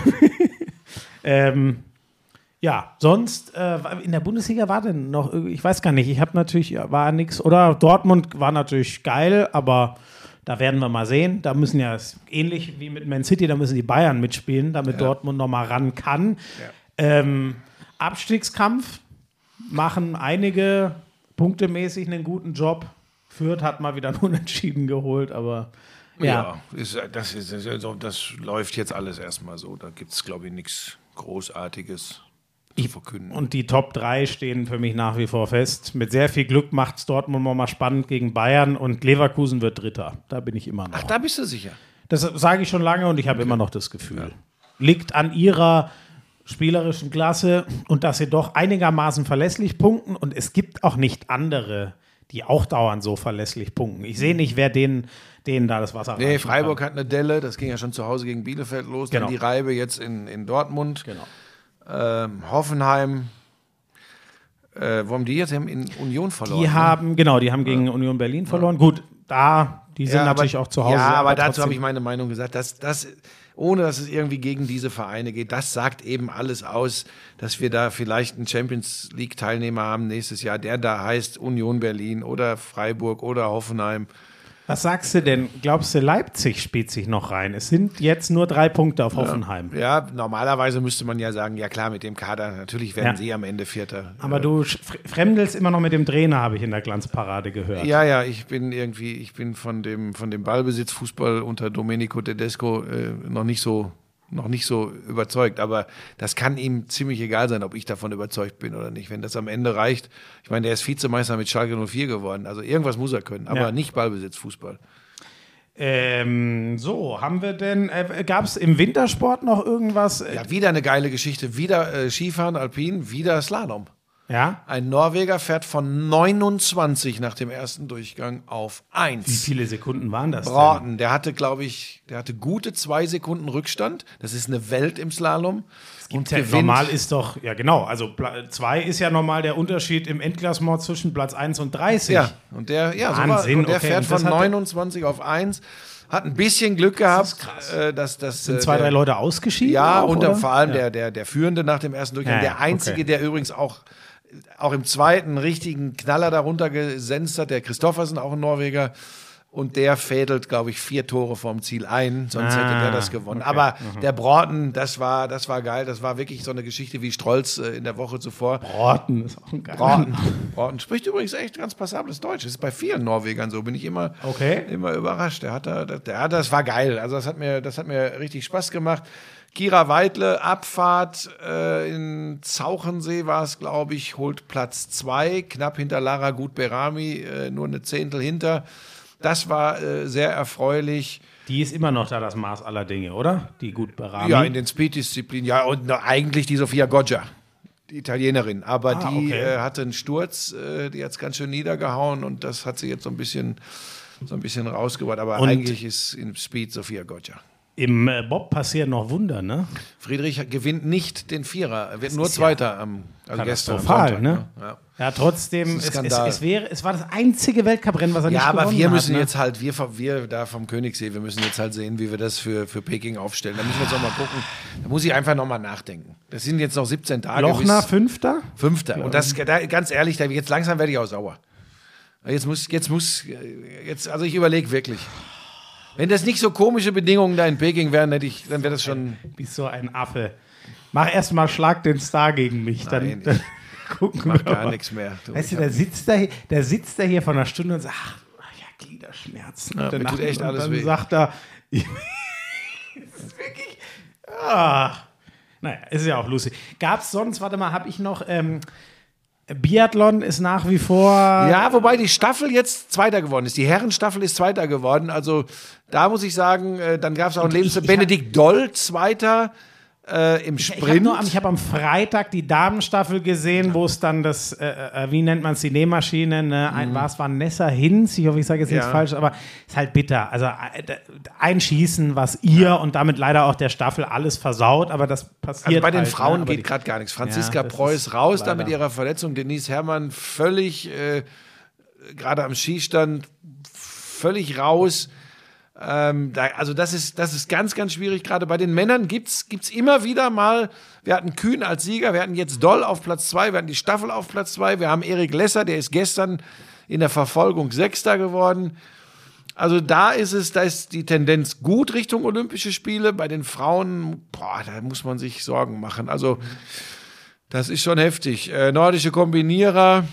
Ähm, Ja, sonst äh, in der Bundesliga war denn noch, ich weiß gar nicht, ich habe natürlich, ja, war nichts, oder Dortmund war natürlich geil, aber da werden wir mal sehen. Da müssen ja, ähnlich wie mit Man City, da müssen die Bayern mitspielen, damit Dortmund noch mal ran kann. Ähm, Abstiegskampf machen einige punktemäßig einen guten Job. Fürth hat mal wieder ein Unentschieden geholt, aber ja. Ja, ist, das, ist, das, das läuft jetzt alles erstmal so. Da gibt es, glaube ich, nichts Großartiges zu verkünden. Und die Top 3 stehen für mich nach wie vor fest. Mit sehr viel Glück macht es Dortmund mal spannend gegen Bayern und Leverkusen wird Dritter. Da bin ich immer noch. Ach, da bist du sicher. Das sage ich schon lange und ich habe immer noch das Gefühl. Liegt an ihrer spielerischen Klasse und dass sie doch einigermaßen verlässlich punkten und es gibt auch nicht andere, die auch dauernd so verlässlich punkten. Ich sehe nicht, wer denen, denen da das Wasser Nee, Freiburg kann. hat eine Delle, das ging ja schon zu Hause gegen Bielefeld los. Genau. Dann die Reibe jetzt in, in Dortmund. Genau. Ähm, Hoffenheim. Äh, wo haben die jetzt? Die haben in Union verloren. Die ne? haben, genau, die haben gegen Union Berlin verloren. Gut, da, die sind Ja, natürlich aber, auch zu Hause. Ja, aber, dazu trotzdem- habe ich meine Meinung gesagt. Dass, das, ohne dass es irgendwie gegen diese Vereine geht, das sagt eben alles aus, dass wir da vielleicht einen Champions League-Teilnehmer haben nächstes Jahr, der da heißt Union Berlin oder Freiburg oder Hoffenheim. Was sagst du denn? Glaubst du, Leipzig spielt sich noch rein? Es sind jetzt nur drei Punkte auf Hoffenheim. Ja, normalerweise müsste man ja sagen, ja klar, mit dem Kader, natürlich werden Ja. sie am Ende Vierter. Aber du sch- fremdelst immer noch mit dem Trainer, habe ich in der Glanzparade gehört. Ja, ja, ich bin irgendwie, ich bin von dem, von dem Ballbesitzfußball unter Domenico Tedesco äh, noch nicht so, noch nicht so überzeugt. Aber das kann ihm ziemlich egal sein, ob ich davon überzeugt bin oder nicht. Wenn das am Ende reicht, ich meine, der ist Vizemeister mit Schalke 04 geworden. Also irgendwas muss er können, aber Ja. nicht Ballbesitzfußball. Ähm, so, haben wir denn, äh, gab es im Wintersport noch irgendwas? Ja, wieder eine geile Geschichte. Wieder äh, Skifahren, Alpin, wieder Slalom. Ja? Ein Norweger fährt von 29 nach dem ersten Durchgang auf Wie 1. viele Sekunden waren das? Denn? Broughton, der hatte, glaube ich, der hatte gute zwei Sekunden Rückstand. Das ist eine Welt im Slalom. Und Ja, normal ist doch, ja genau, also Pla- zwei ist ja normal der Unterschied im Endklassement zwischen Platz 1 und 30. Ja, und der, ja, so war, Wahnsinn, und der okay, fährt und das von hat er- 29 auf 1. Hat ein bisschen Glück gehabt, äh, dass das. Sind äh, zwei, der, drei Leute ausgeschieden? Ja, auch, und dann vor allem Ja. der, der, der Führende nach dem ersten Durchgang. Ja, der Einzige, okay. der übrigens auch, auch im zweiten richtigen Knaller darunter gesenzt hat, der Christoffersen, auch ein Norweger. Und der fädelt, glaube ich, vier Tore vom Ziel ein, sonst Ah, hätte der das gewonnen. okay. Aber der Broughton, das war, das war geil. Das war wirklich so eine Geschichte wie Strolz äh, in der Woche zuvor. Broughton ist auch ein geiler Broughton. Broughton spricht übrigens echt ganz passables Deutsch. Das ist bei vielen Norwegern so. Bin ich immer, Okay. immer überrascht. Der hat da, der, der das war geil. Also das hat mir, das hat mir richtig Spaß gemacht. Kira Weidle, Abfahrt äh, in Zauchensee war es, glaube ich, holt Platz zwei, knapp hinter Lara Gut-Berami, äh, nur eine Zehntel hinter. Das war äh, sehr erfreulich. Die ist immer noch da das Maß aller Dinge, oder? Die gut beraten. Ja, in den Speed-Disziplinen. Ja, und na, eigentlich die Sophia Goggia, die Italienerin. Aber Ah, die okay. äh, hatte einen Sturz, äh, die hat es ganz schön niedergehauen und das hat sie jetzt so ein bisschen, so ein bisschen rausgebracht. Aber Und- eigentlich ist im Speed Sophia Goggia. Im äh, Bob passieren noch Wunder, ne? Friedrich gewinnt nicht den Vierer, er wird nur ist ja Zweiter am also Katastrophal, Sonntag, ne? Ja. Ja, trotzdem, Das es, es, es, wäre, es war das einzige Weltcuprennen, was er Ja, nicht aber gewonnen wir müssen hat, ne? jetzt halt, wir, vom- wir da vom Königssee, wir müssen jetzt halt sehen, wie wir das für, für Peking aufstellen. Da müssen wir jetzt noch mal gucken. Da muss ich einfach noch mal nachdenken. Das sind jetzt noch 17 Tage. Lochner Fünfter? Fünfter. Und das, da, ganz ehrlich, da, jetzt langsam werde ich auch sauer. Jetzt muss, jetzt muss, jetzt, also ich überlege wirklich. Wenn das nicht so komische Bedingungen da in Peking wären, hätte ich, dann wäre das schon. Bist so ein Affe. Mach erst mal Schlag den Star gegen mich, dann, Nein, dann gucken Mach wir gar mal. nichts mehr. Du, Weißt ich du, der sitzt, da, hier- der sitzt da hier von einer Stunde und sagt, ach, ach ja, Gliederschmerzen. Ja, Und danach- tut echt und alles dann weh. sagt er, es ist wirklich, ah. Naja, ist ja auch lustig. Gab es sonst, warte mal, habe ich noch, ähm, Biathlon ist nach wie vor, Ja, wobei die Staffel jetzt Zweiter geworden ist. Die Herrenstaffel ist Zweiter geworden. Also da muss ich sagen, äh, dann gab es auch einen Lebens Benedikt Doll, Zweiter äh, im Ich habe Sprint. am- ich hab am Freitag die Damenstaffel gesehen, wo es dann das, äh, äh, wie nennt man es, die Nähmaschine, ne? ein, war es Vanessa Hinz, ich hoffe, ich sage jetzt nichts Mhm. Ja. falsch, aber ist halt bitter. Also äh, ein Schießen, was ihr und damit leider auch der Staffel alles versaut, aber das passiert Also bei den halt, Frauen ne? Geht gerade gar nichts. Franziska Ja, Preuß raus da mit ihrer Verletzung. Denise Herrmann völlig, äh, gerade am Skistand, völlig raus. Ähm, da, also das ist, das ist ganz, ganz schwierig. Gerade bei den Männern gibt's gibt's immer wieder mal, wir hatten Kühn als Sieger, wir hatten jetzt Doll auf Platz zwei, wir hatten die Staffel auf Platz zwei, wir haben Erik Lesser, der ist gestern in der Verfolgung Sechster geworden. Also da ist es, da ist die Tendenz gut Richtung Olympische Spiele. Bei den Frauen, boah, da muss man sich Sorgen machen. Also das ist schon heftig. Äh, nordische Kombinierer,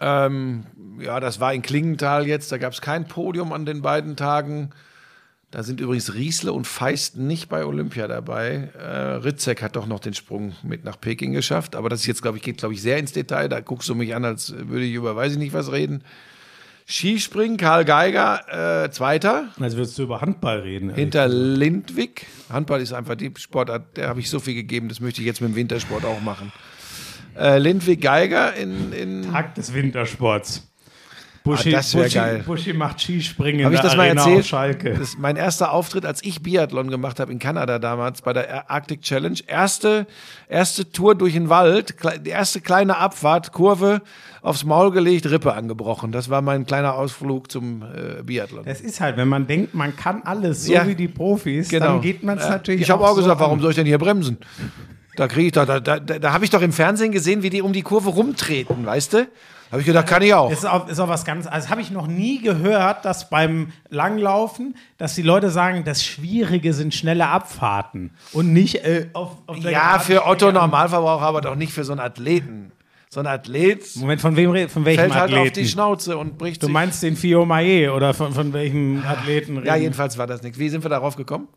ähm, ja, das war in Klingenthal jetzt. Da gab es kein Podium an den beiden Tagen. Da sind übrigens Riesle und Feist nicht bei Olympia dabei. Äh, Ritzek hat doch noch den Sprung mit nach Peking geschafft. Aber das ist jetzt, glaube ich, geht, glaube ich, sehr ins Detail. Da guckst du mich an, als würde ich über weiß ich nicht was reden. Skispringen, Karl Geiger, äh, Zweiter. Als würdest du über Handball reden. Hinter Lindwig. Handball ist einfach die Sportart, der habe ich so viel gegeben, das möchte ich jetzt mit dem Wintersport auch machen. Äh, Lindwig Geiger in, in Tag des Wintersports. Buschi, Ah, das Buschi, geil. Buschi macht Skispringen Habe ich das mal Arena erzählt? auf Schalke. Das ist mein erster Auftritt, als ich Biathlon gemacht habe in Kanada damals bei der Arctic Challenge. Erste, erste Tour durch den Wald, die erste kleine Abfahrt, Kurve, aufs Maul gelegt, Rippe angebrochen. Das war mein kleiner Ausflug zum äh, Biathlon. Das ist halt, wenn man denkt, man kann alles, so Ja. wie die Profis, Genau. dann geht man es Ja. natürlich Ich habe auch so gesagt, warum an. soll ich denn hier bremsen? Da kriege ich doch, da, da, da, da habe ich doch im Fernsehen gesehen, wie die um die Kurve rumtreten, weißt du? Habe ich gedacht, kann ich auch. Das ist auch, ist auch was ganz, also habe ich noch nie gehört, dass beim Langlaufen, dass die Leute sagen, das Schwierige sind schnelle Abfahrten und nicht äh, auf, auf der Ja, für Otto Normalverbraucher, aber doch nicht für so einen Athleten. So ein Athlet Moment, von wem von welchem fällt halt Athleten? auf die Schnauze und bricht du meinst den Fio Maillet oder von, von welchem Athleten Ja, reden? jedenfalls war das nichts. Wie sind wir darauf gekommen?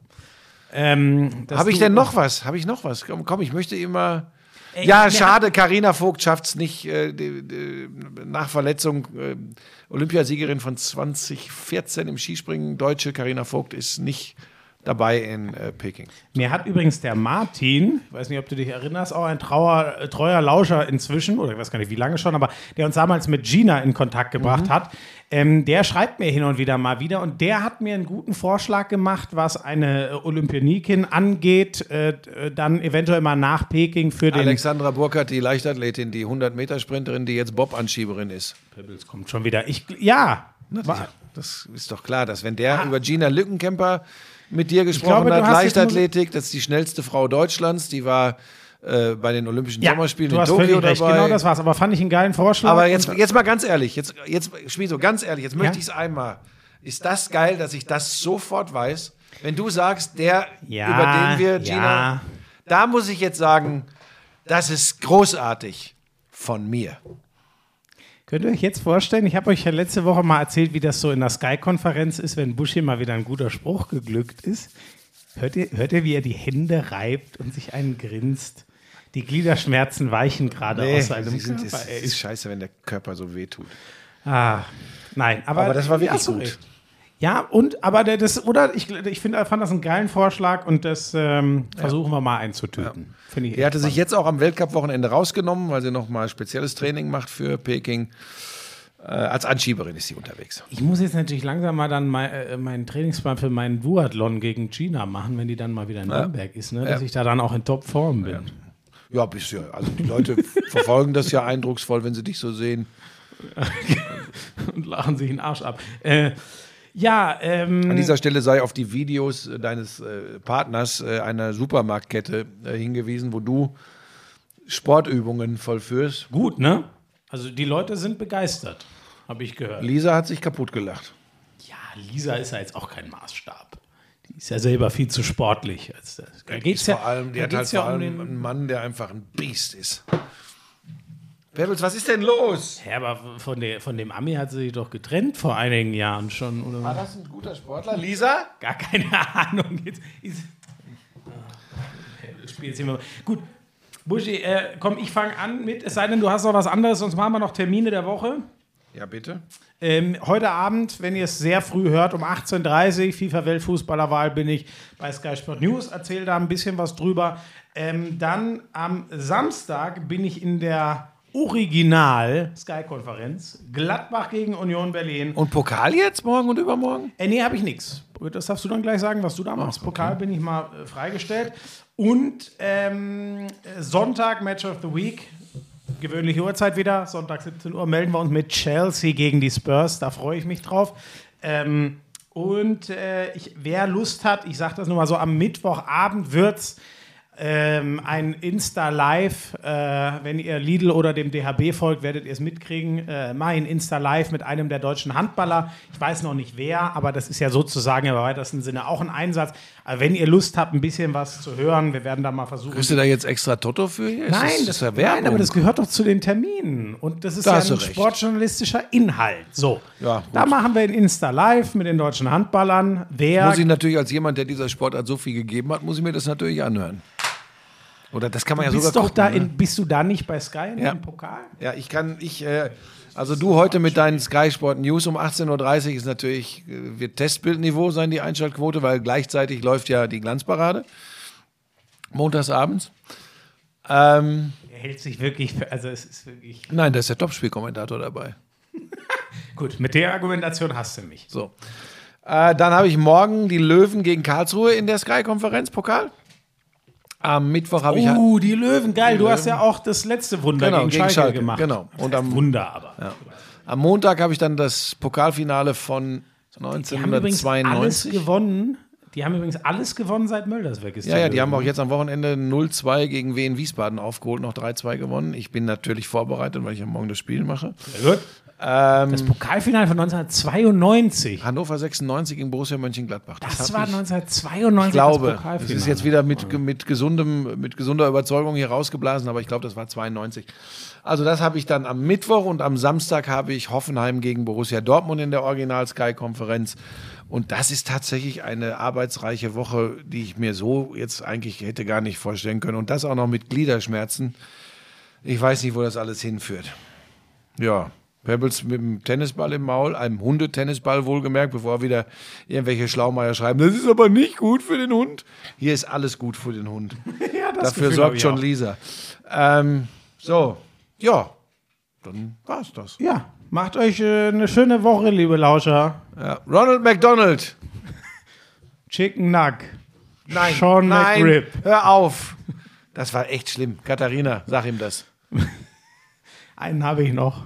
Ähm, Habe ich denn noch was? Habe ich noch was? Komm, komm ich möchte immer. Ey, ja, mir schade, Karina Vogt schafft es nicht. Äh, die, die, nach Verletzung äh, Olympiasiegerin von 2014 im Skispringen. Deutsche Karina Vogt ist nicht dabei in äh, Peking. Mir hat übrigens der Martin, ich weiß nicht, ob du dich erinnerst, auch ein trauer, äh, treuer Lauscher inzwischen, oder ich weiß gar nicht, wie lange schon, aber der uns damals mit Gina in Kontakt gebracht hat, ähm, der schreibt mir hin und wieder mal wieder und der hat mir einen guten Vorschlag gemacht, was eine äh, Olympionikin angeht, äh, äh, dann eventuell mal nach Peking für den... Alexandra Burkhardt, die Leichtathletin, die 100-Meter-Sprinterin, die jetzt Bob-Anschieberin ist. Pebbles kommt schon wieder. Ich, ja, Ja, das ist doch klar, dass wenn der über Gina Lückenkämper mit dir gesprochen Ah. glaube, hat, Leichtathletik, das ist die schnellste Frau Deutschlands, die war äh, bei den Olympischen ja Sommerspielen du in hast Tokio völlig recht, dabei. genau das war's. Aber fand ich einen geilen Vorschlag. Aber jetzt, jetzt mal ganz ehrlich, jetzt, jetzt Schmieso, ganz ehrlich, jetzt möchte Ja? ich es einmal. Ist das geil, dass ich das sofort weiß? Wenn du sagst, der, Ja, über den wir, ja. Gina, da muss ich jetzt sagen, das ist großartig von mir. Könnt ihr euch jetzt vorstellen, ich habe euch ja letzte Woche mal erzählt, wie das so in der Sky-Konferenz ist, wenn Buschi mal wieder ein guter Spruch geglückt ist. Hört ihr, hört ihr, wie er die Hände reibt und sich einen grinst? Die Gliederschmerzen weichen gerade aus seinem sind, Körper. ist, Er ist scheiße, wenn der Körper so wehtut. ah, nein, aber, Aber das war wirklich ja, gut. Ja, und, aber der, das, oder ich, ich finde, fand das einen geilen Vorschlag und das ähm, versuchen wir mal einzutüten. Ich Die hatte sich jetzt auch am Weltcup-Wochenende rausgenommen, weil sie nochmal spezielles Training macht für Peking. Äh, als Anschieberin ist sie unterwegs. Ich muss jetzt natürlich langsam mal dann mein, äh, meinen Trainingsplan für meinen Duathlon gegen China machen, wenn die dann mal wieder in Nürnberg ist, ne? dass Ja. ich da dann auch in Topform bin. Ja, bist ja. Also die Leute verfolgen das ja eindrucksvoll, wenn sie dich so sehen. und lachen sich den Arsch ab. Äh, ja, ähm, An dieser Stelle sei auf die Videos äh, deines äh, Partners äh, einer Supermarktkette äh, hingewiesen, wo du Sportübungen vollführst. gut, ne? Also die Leute sind begeistert, habe ich gehört. Lisa hat sich kaputt gelacht. Ja, Lisa ist ja jetzt auch kein Maßstab. Ist ja selber viel zu sportlich. Als das. Da geht's ja, vor allem, da hat halt ja vor allem um den, einen Mann, der einfach ein Biest ist. Pebbles, was ist denn los? Ja, aber von, der, von dem Ami hat sie sich doch getrennt vor einigen Jahren schon. Oder? War das ein guter Sportler? Lisa? Gar keine Ahnung. Jetzt ist. Spiel jetzt mal. Gut. Buschi, äh, komm, ich fange an mit, es sei denn, du hast noch was anderes, sonst machen wir noch Termine der Woche. Ja, bitte. Ähm, heute Abend, wenn ihr es sehr früh hört, um 18.30 Uhr, FIFA-Weltfußballerwahl, bin ich bei Sky Sport News, erzähle da ein bisschen was drüber. Ähm, dann am Samstag bin ich in der Original-Sky-Konferenz. Gladbach gegen Union Berlin. Und Pokal jetzt morgen und übermorgen? Äh, nee, habe ich nichts. Das darfst du dann gleich sagen, was du da machst. Pokal bin ich mal äh, freigestellt. Und ähm, Sonntag, Match of the Week. Gewöhnliche Uhrzeit wieder. Sonntag 17 Uhr melden wir uns mit Chelsea gegen die Spurs. Da freue ich mich drauf. Ähm, Und äh, ich, wer Lust hat, ich sage das nur mal so, am Mittwochabend wird's ähm, ein Insta-Live. Äh, wenn ihr Lidl oder dem DHB folgt, werdet ihr es mitkriegen. Äh, mal ein Insta-Live mit einem der deutschen Handballer. Ich weiß noch nicht wer, aber das ist ja sozusagen im weitesten Sinne auch ein Einsatz. Aber wenn ihr Lust habt, ein bisschen was zu hören, wir werden da mal versuchen. Kriegst du da jetzt extra Toto für? Hier? Ist Nein, das, das, ist ja Werbung. nein, aber das gehört doch zu den Terminen. Und das ist Da ja ein du recht. sportjournalistischer Inhalt. So, Ja, da machen wir ein Insta-Live mit den deutschen Handballern. Wer muss ich natürlich als jemand, der dieser Sportart so viel gegeben hat, muss ich mir das natürlich anhören. Oder das kann man ja bist sogar doch gucken, da ne? in, bist du da nicht bei Sky in Ja. dem Pokal? Ja, ich kann, ich, äh, also du heute mit deinen Sky Sport News um 18.30 Uhr ist natürlich, äh, wird Testbildniveau sein, die Einschaltquote, weil gleichzeitig läuft ja die Glanzparade. Montagsabends. Ähm, Er hält sich wirklich, für, also es ist wirklich. nein, da ist der Topspielkommentator dabei. Gut, mit der Argumentation hast du mich. So. Äh, dann habe ich morgen die Löwen gegen Karlsruhe in der Sky-Konferenz, Pokal. Am Mittwoch habe ich halt- Uh, die Löwen, geil. Du hast ja auch das letzte Wunder Genau, gegen, gegen Schalke, Schalke, gemacht. genau. Das Und am- Wunder aber. Am Montag habe ich dann das Pokalfinale von Die haben übrigens alles 1992. gewonnen. Die haben übrigens alles gewonnen, seit Mölders weg ist. Ja, ja, die haben auch jetzt am Wochenende 0-2 gegen Wien Wiesbaden aufgeholt, noch 3-2 gewonnen. Ich bin natürlich vorbereitet, weil ich am Morgen das Spiel mache. Sehr gut. Das Pokalfinale von 1992. Hannover 96 gegen Borussia Mönchengladbach. Das hab war ich, 1992 ich glaube, das Pokalfinale. ist jetzt wieder mit, mit, gesundem, mit gesunder Überzeugung hier rausgeblasen, aber ich glaube, das war 92. Also das habe ich dann am Mittwoch und am Samstag habe ich Hoffenheim gegen Borussia Dortmund in der Original-Sky-Konferenz. Und das ist tatsächlich eine arbeitsreiche Woche, die ich mir so jetzt eigentlich hätte gar nicht vorstellen können. Und das auch noch mit Gliederschmerzen. Ich weiß nicht, wo das alles hinführt. Ja, Pebbles mit dem Tennisball im Maul, einem Hundetennisball wohlgemerkt, bevor wieder irgendwelche Schlaumeier schreiben, das ist aber nicht gut für den Hund. Hier ist alles gut für den Hund. ja, Dafür Gefühl sorgt schon auch. Lisa. Ähm, so, ja, dann war's das. Ja, macht euch äh, eine schöne Woche, liebe Lauscher. Ja. Ronald McDonald. Chicken Nug. Nein, Sean nein, McRib. hör auf. Das war echt schlimm. Katharina, sag ihm das. Einen habe ich noch.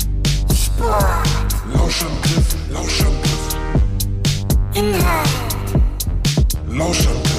Lauschangriff, Lauschangriff, Inhalt, Lauschangriff.